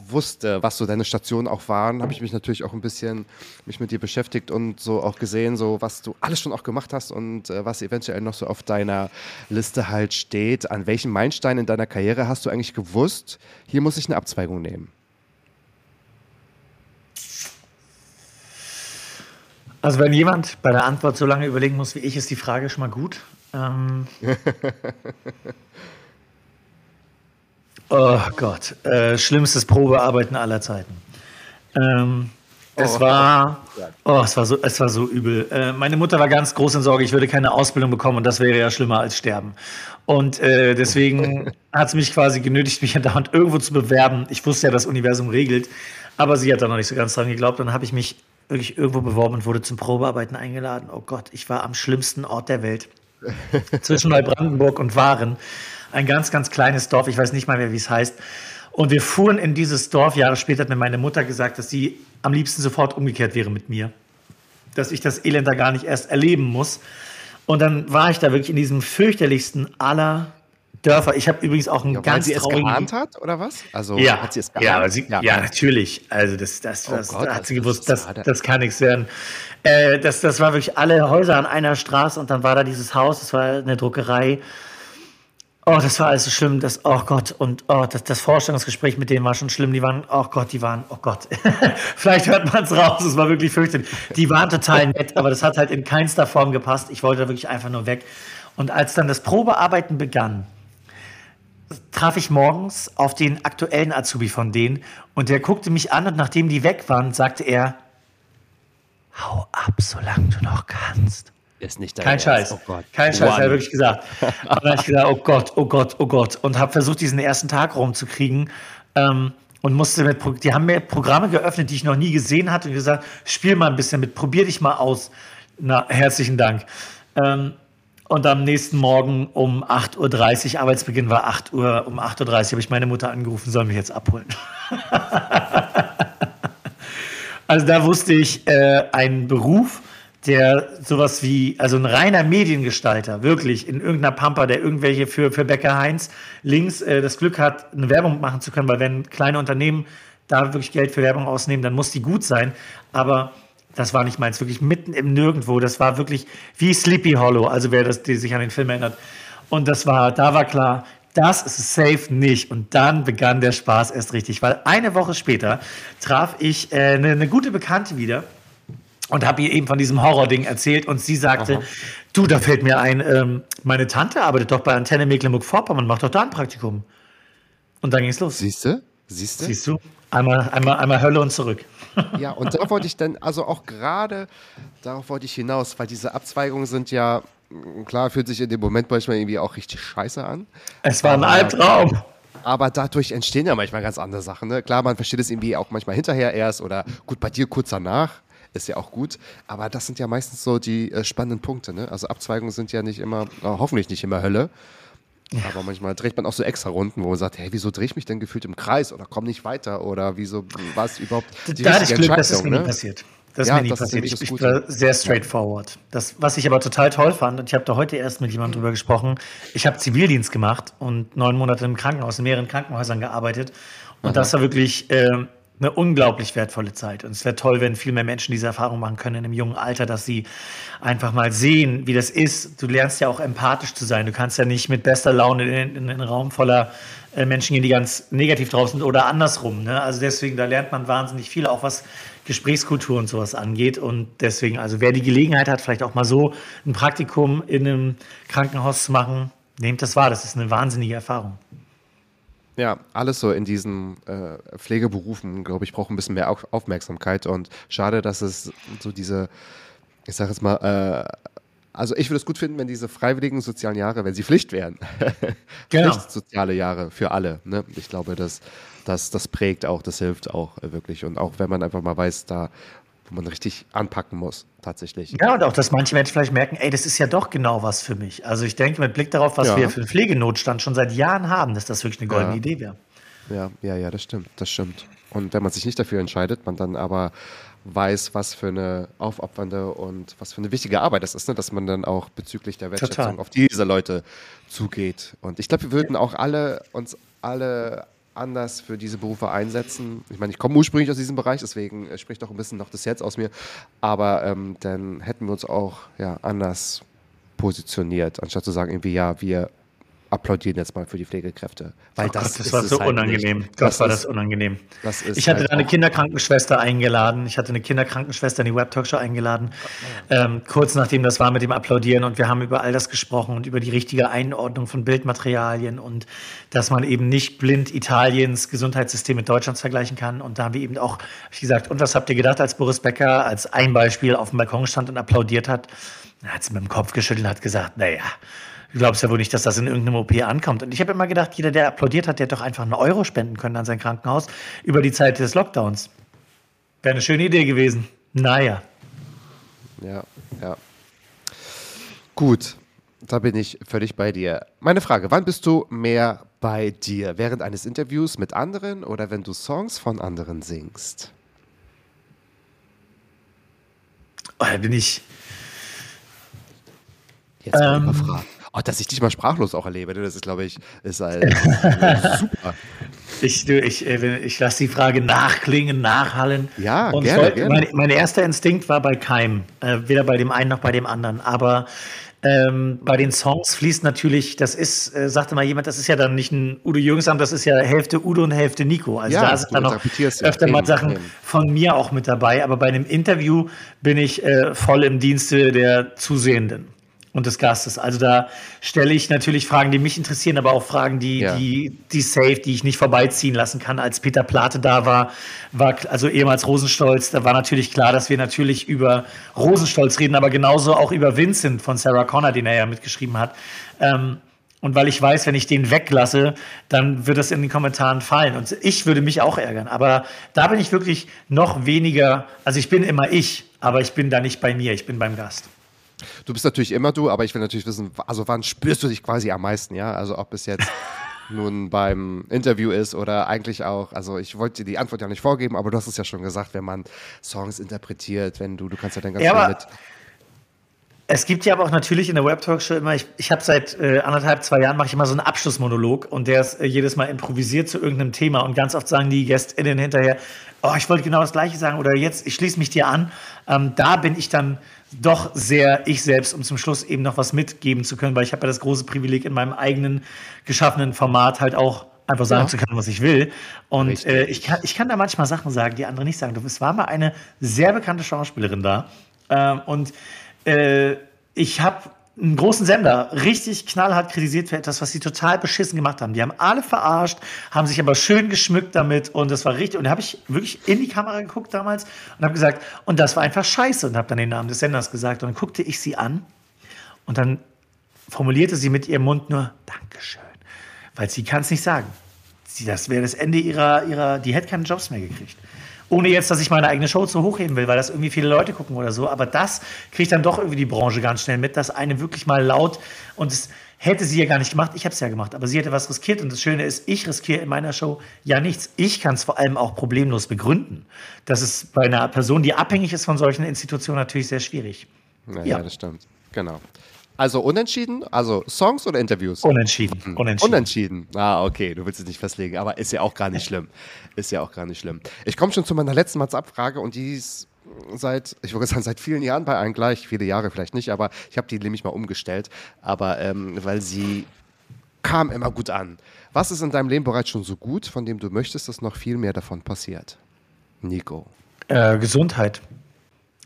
wusste, was so deine Stationen auch waren, habe ich mich natürlich auch ein bisschen mich mit dir beschäftigt und so auch gesehen, so was du alles schon auch gemacht hast und äh, was eventuell noch so auf deiner Liste halt steht. An welchen Meilenstein in deiner Karriere hast du eigentlich gewusst, hier muss ich eine Abzweigung nehmen? Also wenn jemand bei der Antwort so lange überlegen muss wie ich, ist die Frage schon mal gut. Ähm Oh Gott, äh, schlimmstes Probearbeiten aller Zeiten. Ähm, Es war, oh, es war so, es war so übel. Äh, meine Mutter war ganz groß in Sorge, ich würde keine Ausbildung bekommen und das wäre ja schlimmer als sterben. Und äh, deswegen hat sie mich quasi genötigt, mich andauernd irgendwo zu bewerben. Ich wusste ja, das Universum regelt, aber sie hat da noch nicht so ganz dran geglaubt. Dann habe ich mich wirklich irgendwo beworben und wurde zum Probearbeiten eingeladen. Oh Gott, ich war am schlimmsten Ort der Welt. Zwischen Neubrandenburg und Waren. Ein ganz, ganz kleines Dorf. Ich weiß nicht mal mehr, wie es heißt. Und wir fuhren in dieses Dorf. Jahre später hat mir meine Mutter gesagt, dass sie am liebsten sofort umgekehrt wäre mit mir. Dass ich das Elend da gar nicht erst erleben muss. Und dann war ich da wirklich in diesem fürchterlichsten aller Dörfer. Ich habe übrigens auch einen Ja, ganz weil sie es geahnt hat, oder was? Also Ja, hat sie es geahnt? ja, sie, ja. natürlich. Also das, das, Oh das Gott, da hat sie gewusst, das, das kann nichts werden. Äh, das, das war wirklich alle Häuser an einer Straße und dann war da dieses Haus, das war eine Druckerei. Oh, das war alles so schlimm. Das, oh Gott, und oh, das, das Vorstellungsgespräch mit denen war schon schlimm. Die waren, oh Gott, die waren, oh Gott. Vielleicht hört man es raus, es war wirklich fürchterlich. Die waren total nett, aber das hat halt in keinster Form gepasst. Ich wollte da wirklich einfach nur weg. Und als dann das Probearbeiten begann, traf ich morgens auf den aktuellen Azubi von denen und der guckte mich an und nachdem die weg waren, sagte er, hau ab, solange du noch kannst. Ist nicht dein Kein Ernst. Scheiß. Oh Gott. Kein Scheiß, hat er wirklich gesagt. Und dann habe ich gesagt, oh Gott, oh Gott, oh Gott. Und habe versucht, diesen ersten Tag rumzukriegen. Ähm, und musste mit, Pro- die haben mir Programme geöffnet, die ich noch nie gesehen hatte und gesagt, spiel mal ein bisschen mit, probier dich mal aus. Na, herzlichen Dank. Ähm, und am nächsten Morgen um 8.30 Uhr, Arbeitsbeginn war 8 Uhr, um 8.30 Uhr habe ich meine Mutter angerufen, soll mich jetzt abholen. Also da wusste ich äh, einen Beruf, der sowas wie, also ein reiner Mediengestalter, wirklich in irgendeiner Pampa, der irgendwelche für, für Bäcker Heinz links äh, das Glück hat, eine Werbung machen zu können, weil wenn kleine Unternehmen da wirklich Geld für Werbung ausnehmen, dann muss die gut sein. Aber das war nicht meins, wirklich mitten im Nirgendwo. Das war wirklich wie Sleepy Hollow, also wer das, die sich an den Film erinnert. Und das war, da war klar, das ist safe nicht. Und dann begann der Spaß erst richtig, weil eine Woche später traf ich äh, eine, eine gute Bekannte wieder und habe ihr eben von diesem Horror-Ding erzählt und sie sagte, du, da fällt mir ein, ähm, meine Tante arbeitet doch bei Antenne Mecklenburg-Vorpommern, macht doch da ein Praktikum. Und dann ging's los. Siehst du? Siehst du? Siehst du? Einmal, einmal, einmal Hölle und zurück. Ja, und da wollte ich dann, also auch gerade, darauf wollte ich hinaus, weil diese Abzweigungen sind ja, mh, klar, fühlt sich in dem Moment manchmal irgendwie auch richtig scheiße an. Es war ein Aber- Albtraum. Aber dadurch entstehen ja manchmal ganz andere Sachen. Ne? Klar, man versteht es irgendwie auch manchmal hinterher erst oder gut, bei dir kurz danach. Ist ja auch gut. Aber das sind ja meistens so die äh, spannenden Punkte. Ne? Also Abzweigungen sind ja nicht immer, äh, hoffentlich nicht immer Hölle. Aber manchmal dreht man auch so extra Runden, wo man sagt, hey, wieso drehe ich mich denn gefühlt im Kreis oder komm nicht weiter oder wieso war es überhaupt die da hatte ich Glück, dass es mir nie ne? passiert. Das ist Ja, mir nie ist passiert. Ich, ich war sehr straightforward. Das, was ich aber total toll fand, und ich habe da heute erst mit jemandem drüber gesprochen, ich habe Zivildienst gemacht und neun Monate im Krankenhaus, in mehreren Krankenhäusern gearbeitet. Und das war wirklich äh, eine unglaublich wertvolle Zeit. Und es wäre toll, wenn viel mehr Menschen diese Erfahrung machen können in einem jungen Alter, dass sie einfach mal sehen, wie das ist. Du lernst ja auch empathisch zu sein. Du kannst ja nicht mit bester Laune in, in einen Raum voller äh, Menschen gehen, die ganz negativ drauf sind oder andersrum. Ne? Also deswegen, da lernt man wahnsinnig viel, auch was Gesprächskultur und sowas angeht. Und deswegen, also wer die Gelegenheit hat, vielleicht auch mal so ein Praktikum in einem Krankenhaus zu machen, nehmt das wahr. Das ist eine wahnsinnige Erfahrung. Ja, alles so in diesen äh, Pflegeberufen, glaube ich, braucht ein bisschen mehr Auf Aufmerksamkeit und schade, dass es so diese, ich sage jetzt mal, äh, also ich würde es gut finden, wenn diese freiwilligen sozialen Jahre, wenn sie Pflicht wären, Genau. Pflichtsoziale Jahre für alle. Ne? Ich glaube, das, das, das prägt auch, das hilft auch wirklich und auch wenn man einfach mal weiß, da, wo man richtig anpacken muss, tatsächlich. Ja, und auch, dass manche Menschen vielleicht merken, ey, das ist ja doch genau was für mich. Also ich denke, mit Blick darauf, was Ja. wir für einen Pflegenotstand schon seit Jahren haben, dass das wirklich eine goldene Ja. Idee wäre. Ja, ja, ja, das stimmt, das stimmt. Und wenn man sich nicht dafür entscheidet, man dann aber weiß, was für eine aufopfernde und was für eine wichtige Arbeit das ist, ne? dass man dann auch bezüglich der Wertschätzung Total. auf diese Leute zugeht. Und ich glaube, wir würden auch alle uns alle anders für diese Berufe einsetzen. Ich meine, ich komme ursprünglich aus diesem Bereich, deswegen äh, spricht auch ein bisschen noch das Herz aus mir. Aber ähm, dann hätten wir uns auch ja, anders positioniert, anstatt zu sagen, irgendwie, ja, wir applaudieren jetzt mal für die Pflegekräfte. Weil Oh das, Gott, das war es so halt unangenehm. Nicht. Das, war ist- das unangenehm. das ich hatte halt da eine Kinderkrankenschwester eingeladen. Ich hatte eine Kinderkrankenschwester in die Web-Talkshow eingeladen. Ähm, kurz nachdem das war mit dem Applaudieren und wir haben über all das gesprochen und über die richtige Einordnung von Bildmaterialien und dass man eben nicht blind Italiens Gesundheitssystem mit Deutschlands vergleichen kann. Und da haben wir eben auch ich gesagt, und was habt ihr gedacht, als Boris Becker als ein Beispiel auf dem Balkon stand und applaudiert hat? Da hat sie mit dem Kopf geschüttelt und hat gesagt, naja, Du glaubst ja wohl nicht, dass das in irgendeinem OP ankommt. Und ich habe immer gedacht, jeder, der applaudiert hat, der hätte doch einfach einen Euro spenden können an sein Krankenhaus über die Zeit des Lockdowns. Wäre eine schöne Idee gewesen. Naja. Ja, ja. Gut, da bin ich völlig bei dir. Meine Frage, wann bist du mehr bei dir? Während eines Interviews mit anderen oder wenn du Songs von anderen singst? Oh, da bin ich. Jetzt mal Ähm. überfragt. Oh, dass ich dich mal sprachlos auch erlebe, ne, das ist, glaube ich, ist halt super. Ich, du, ich, äh, ich lasse die Frage nachklingen, nachhallen. Ja, Und gerne, soll- gerne. Mein, mein erster Instinkt war bei keinem. Äh, weder bei dem einen noch bei dem anderen. Aber ähm, bei den Songs fließt natürlich, das ist, äh, sagte mal jemand, das ist ja dann nicht ein Udo Jürgensam, das ist ja Hälfte Udo und Hälfte Nico. Also Ja, da sind dann noch interpretierst ja öfter mal Sachen Themen. von mir auch mit dabei. Aber bei einem Interview bin ich äh, voll im Dienste der Zusehenden und des Gastes. Also da stelle ich natürlich Fragen, die mich interessieren, aber auch Fragen, die, Ja. die, die safe, die ich nicht vorbeiziehen lassen kann. Als Peter Plate da war, war also ehemals Rosenstolz, da war natürlich klar, dass wir natürlich über Rosenstolz reden, aber genauso auch über Vincent von Sarah Connor, den er ja mitgeschrieben hat. Ähm, und weil ich weiß, wenn ich den weglasse, dann wird das in den Kommentaren fallen. Und ich würde mich auch ärgern. Aber da bin ich wirklich noch weniger, also ich bin immer ich, aber ich bin da nicht bei mir, ich bin beim Gast. Du bist natürlich immer du, aber ich will natürlich wissen, also wann spürst du dich quasi am meisten, ja? Also ob es jetzt nun beim Interview ist oder eigentlich auch, also ich wollte dir die Antwort ja nicht vorgeben, aber du hast es ja schon gesagt, wenn man Songs interpretiert, wenn du, du kannst ja dann ganz Ja, viel mit. Es gibt ja aber auch natürlich in der Web-Talkshow immer, ich, ich habe seit äh, anderthalb, zwei Jahren mache ich immer so einen Abschlussmonolog und der ist äh, jedes Mal improvisiert zu irgendeinem Thema und ganz oft sagen die GästInnen hinterher, oh, ich wollte genau das Gleiche sagen oder jetzt, ich schließe mich dir an. Ähm, da bin ich dann doch sehr ich selbst, um zum Schluss eben noch was mitgeben zu können, weil ich habe ja das große Privileg in meinem eigenen geschaffenen Format halt auch einfach sagen Ja. zu können, was ich will. Und äh, ich, kann, ich kann da manchmal Sachen sagen, die andere nicht sagen. Es war mal eine sehr bekannte Schauspielerin da. Ähm, und äh, ich habe einen großen Sender richtig knallhart kritisiert für etwas, was sie total beschissen gemacht haben. Die haben alle verarscht, haben sich aber schön geschmückt damit und das war richtig. Und da habe ich wirklich in die Kamera geguckt damals und habe gesagt, und das war einfach scheiße und habe dann den Namen des Senders gesagt. Und dann guckte ich sie an und dann formulierte sie mit ihrem Mund nur Dankeschön, weil sie kann es nicht sagen. Sie, das wäre das Ende ihrer, ihrer, die hätte keine Jobs mehr gekriegt. Ohne jetzt, dass ich meine eigene Show zu hochheben will, weil das irgendwie viele Leute gucken oder so. Aber das kriegt dann doch irgendwie die Branche ganz schnell mit, dass eine wirklich mal laut und es hätte sie ja gar nicht gemacht. Ich habe es ja gemacht, aber sie hätte was riskiert. Und das Schöne ist, ich riskiere in meiner Show ja nichts. Ich kann es vor allem auch problemlos begründen. Das ist bei einer Person, die abhängig ist von solchen Institutionen, natürlich sehr schwierig. Ja, Ja. ja, das stimmt. Genau. Also unentschieden? Also Songs oder Interviews? Unentschieden. Unentschieden. Unentschieden. Ah, okay, du willst es nicht festlegen, aber ist ja auch gar nicht schlimm. Ist ja auch gar nicht schlimm. Ich komme schon zu meiner letzten Abfrage und die ist seit, ich würde sagen, seit vielen Jahren bei allen gleich, viele Jahre vielleicht nicht, aber ich habe die nämlich mal umgestellt, aber ähm, weil sie kam immer gut an. Was ist in deinem Leben bereits schon so gut, von dem du möchtest, dass noch viel mehr davon passiert? Nico. Äh, Gesundheit.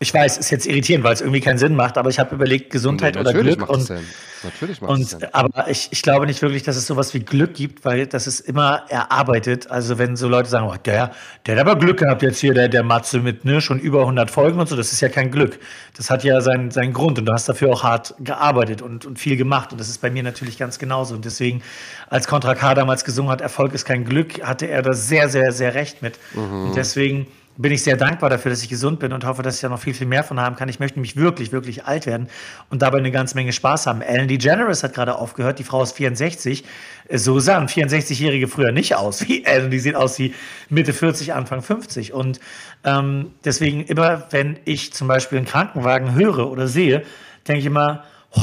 Ich weiß, ist jetzt irritierend, weil es irgendwie keinen Sinn macht, aber ich habe überlegt, Gesundheit Nee, oder Glück macht es und Sinn. Natürlich macht es Und, Sinn. aber ich, ich glaube nicht wirklich, dass es sowas wie Glück gibt, weil das ist immer erarbeitet. Also wenn so Leute sagen, oh, der, der hat aber Glück gehabt jetzt hier, der, der Matze mit ne, schon über 100 Folgen und so, das ist ja kein Glück. Das hat ja seinen, seinen Grund und du hast dafür auch hart gearbeitet und, und viel gemacht. Und das ist bei mir natürlich ganz genauso. Und deswegen, als Contra K damals gesungen hat, Erfolg ist kein Glück, hatte er da sehr, sehr, sehr recht mit. Und deswegen bin ich sehr dankbar dafür, dass ich gesund bin und hoffe, dass ich da noch viel, viel mehr von haben kann. Ich möchte nämlich wirklich, wirklich alt werden und dabei eine ganze Menge Spaß haben. Ellen DeGeneres hat gerade aufgehört, die Frau ist 64. So sahen 64-Jährige früher nicht aus wie Ellen, die sieht aus wie Mitte 40, Anfang 50. Und ähm, deswegen immer, wenn ich zum Beispiel einen Krankenwagen höre oder sehe, denke ich immer, oh,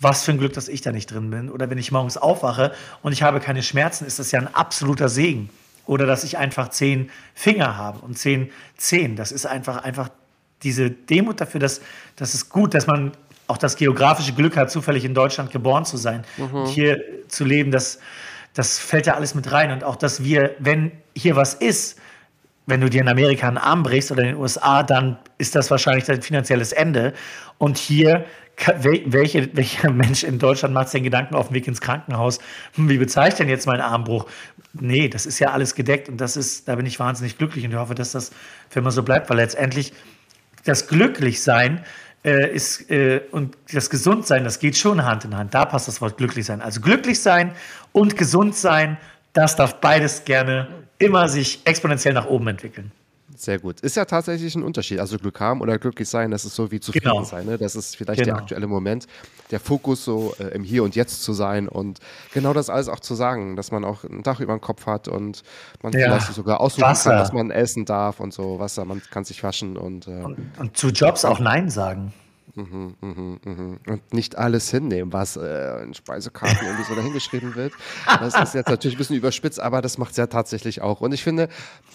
was für ein Glück, dass ich da nicht drin bin. Oder wenn ich morgens aufwache und ich habe keine Schmerzen, ist das ja ein absoluter Segen. Oder dass ich einfach zehn Finger habe und zehn Zehen. Das ist einfach, einfach diese Demut dafür, dass das ist gut, dass man auch das geografische Glück hat, zufällig in Deutschland geboren zu sein und hier zu leben, das, das fällt ja alles mit rein. Und auch, dass wir, wenn hier was ist, wenn du dir in Amerika einen Arm brichst oder in den USA, dann ist das wahrscheinlich dein finanzielles Ende. Und hier, welche, welcher Mensch in Deutschland macht sich den Gedanken auf dem Weg ins Krankenhaus, hm, wie bezahle ich denn jetzt meinen Armbruch? Nee, das ist ja alles gedeckt und das ist, da bin ich wahnsinnig glücklich und ich hoffe, dass das für immer so bleibt, weil letztendlich das Glücklichsein äh, ist äh, und das Gesundsein, das geht schon Hand in Hand. Da passt das Wort glücklich sein. Also glücklich sein und gesund sein, das darf beides gerne immer sich exponentiell nach oben entwickeln. Sehr gut. Ist ja tatsächlich ein Unterschied. Also Glück haben oder glücklich sein, das ist so wie zufrieden Genau. sein. Ne? Das ist vielleicht der Genau. aktuelle Moment, der Fokus so äh, im Hier und Jetzt zu sein und genau das alles auch zu sagen, dass man auch ein Dach über dem Kopf hat und man Ja. vielleicht sogar aussuchen Wasser. kann, was man essen darf und so Wasser, man kann sich waschen und, äh, Und zu Jobs auch Nein sagen. Und nicht alles hinnehmen, was äh, in Speisekarten irgendwie so dahingeschrieben wird. Das ist jetzt natürlich ein bisschen überspitzt, aber das macht es ja tatsächlich auch. Und ich finde,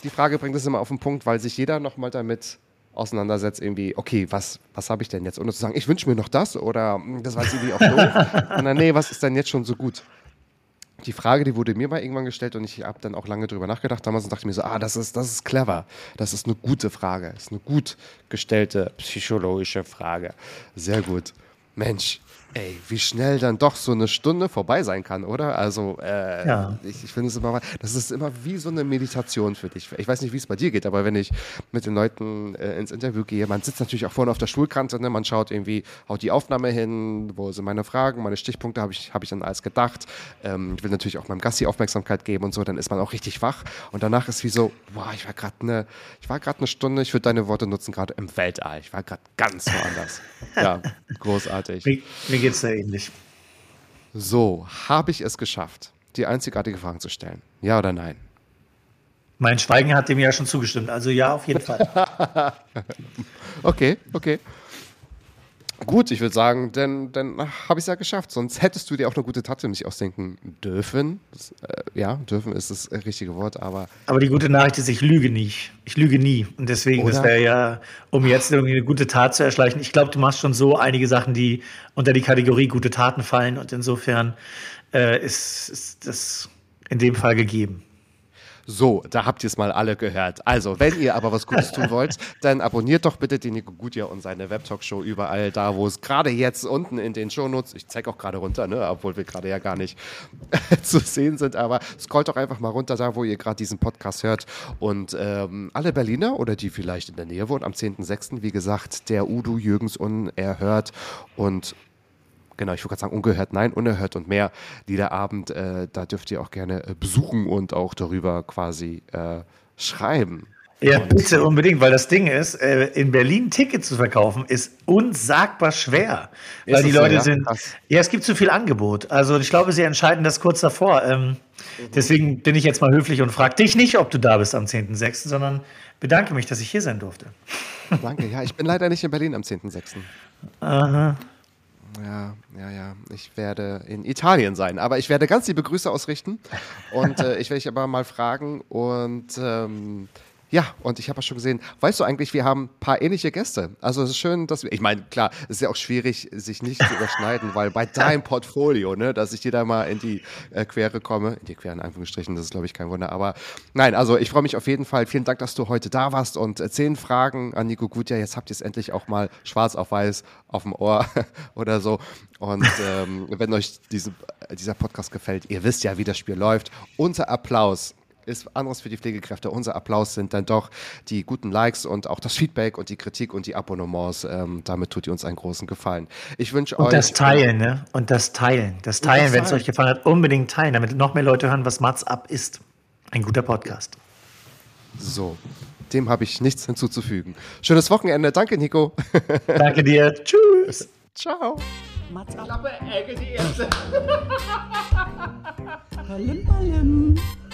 die Frage bringt es immer auf den Punkt, weil sich jeder nochmal damit auseinandersetzt, irgendwie, okay, was, was habe ich denn jetzt? Ohne zu sagen, ich wünsche mir noch das oder "Hm, das war jetzt irgendwie auch doof. Sondern nee, was ist denn jetzt schon so gut? Die Frage, die wurde mir mal irgendwann gestellt und ich habe dann auch lange drüber nachgedacht damals und dachte mir so, ah, das ist, das ist clever. Das ist eine gute Frage. Das ist eine gut gestellte psychologische Frage. Sehr gut. Mensch, ey, wie schnell dann doch so eine Stunde vorbei sein kann, oder? Also, äh, Ja. ich, ich finde es immer, das ist immer wie so eine Meditation für dich. Ich weiß nicht, wie es bei dir geht, aber wenn ich mit den Leuten äh, ins Interview gehe, man sitzt natürlich auch vorne auf der Stuhlkante, ne? man schaut irgendwie, haut die Aufnahme hin, wo sind meine Fragen, meine Stichpunkte habe ich, hab ich an alles gedacht. Ähm, ich will natürlich auch meinem Gast die Aufmerksamkeit geben und so, dann ist man auch richtig wach. Und danach ist wie so, boah, ich war gerade eine, ich war gerade eine Stunde, ich würde deine Worte nutzen, gerade im Weltall. Ich war gerade ganz woanders. ja, großartig. Mir, mir geht es da ähnlich. So, habe ich es geschafft, die einzigartige Frage zu stellen? Ja oder nein? Mein Schweigen hat dem ja schon zugestimmt. Also ja, auf jeden Fall. Okay, okay. Gut, ich würde sagen, dann, dann habe ich es ja geschafft. Sonst hättest du dir auch eine gute Tatte nicht ausdenken dürfen. Das, äh, ja, dürfen ist das richtige Wort, aber Aber die gute Nachricht ist, ich lüge nicht. Ich lüge nie. Und deswegen, das Oder? wäre ja, um jetzt irgendwie eine gute Tat zu erschleichen. Ich glaube, du machst schon so einige Sachen, die unter die Kategorie gute Taten fallen. Und insofern äh, ist, ist das in dem Fall gegeben. So, da habt ihr es mal alle gehört. Also, wenn ihr aber was Gutes tun wollt, dann abonniert doch bitte den Nico Gutjahr und seine Webtalk-Show überall da, wo es gerade jetzt unten in den Shownotes, ich zeige auch gerade runter, ne, obwohl wir gerade ja gar nicht zu sehen sind, aber scrollt doch einfach mal runter da, wo ihr gerade diesen Podcast hört. Und ähm, alle Berliner oder die vielleicht in der Nähe wohnen, am 10.06., wie gesagt, der Udo Jürgens unerhört und Genau, ich wollte gerade sagen, ungehört, nein, unerhört und mehr. Liederabend, äh, da dürft ihr auch gerne äh, besuchen und auch darüber quasi äh, schreiben. Ja, bitte unbedingt, weil das Ding ist, äh, in Berlin ein Ticket zu verkaufen, ist unsagbar schwer. Ist weil die es so, Leute ja? sind. Krass. Ja, es gibt zu viel Angebot. Also ich glaube, sie entscheiden das kurz davor. Ähm, deswegen bin ich jetzt mal höflich und frage dich nicht, ob du da bist am 10.06., sondern bedanke mich, dass ich hier sein durfte. Danke, ja, ich bin leider nicht in Berlin am 10.06. Aha. Ja, ja, ja. Ich werde in Italien sein, aber ich werde ganz liebe Grüße ausrichten. Und äh, ich werde dich aber mal fragen. Und ähm, ja, und ich habe auch schon gesehen, weißt du eigentlich, wir haben ein paar ähnliche Gäste. Also es ist schön, dass wir, ich meine, klar, es ist ja auch schwierig, sich nicht zu überschneiden, weil bei deinem Portfolio, ne, dass ich dir da mal in die äh, Quere komme, in die Quere in Anführungsstrichen, das ist glaube ich kein Wunder, aber nein, also ich freue mich auf jeden Fall. Vielen Dank, dass du heute da warst und äh, zehn Fragen an Nico Gutjahr. Jetzt habt ihr es endlich auch mal schwarz auf weiß auf dem Ohr oder so. Und ähm, wenn euch diesen, äh, dieser Podcast gefällt, ihr wisst ja, wie das Spiel läuft. Unser Applaus ist anderes für die Pflegekräfte. Unser Applaus sind dann doch die guten Likes und auch das Feedback und die Kritik und die Abonnements. Ähm, damit tut ihr uns einen großen Gefallen. Ich wünsche euch. Und das Teilen, ne? Und das Teilen. Das Teilen, wenn es euch gefallen hat, unbedingt teilen, damit noch mehr Leute hören, was Mats ab ist. Ein guter Podcast. So, dem habe ich nichts hinzuzufügen. Schönes Wochenende. Danke, Nico. Danke dir. Tschüss. Ciao. Mats ab. Ballim, ballim.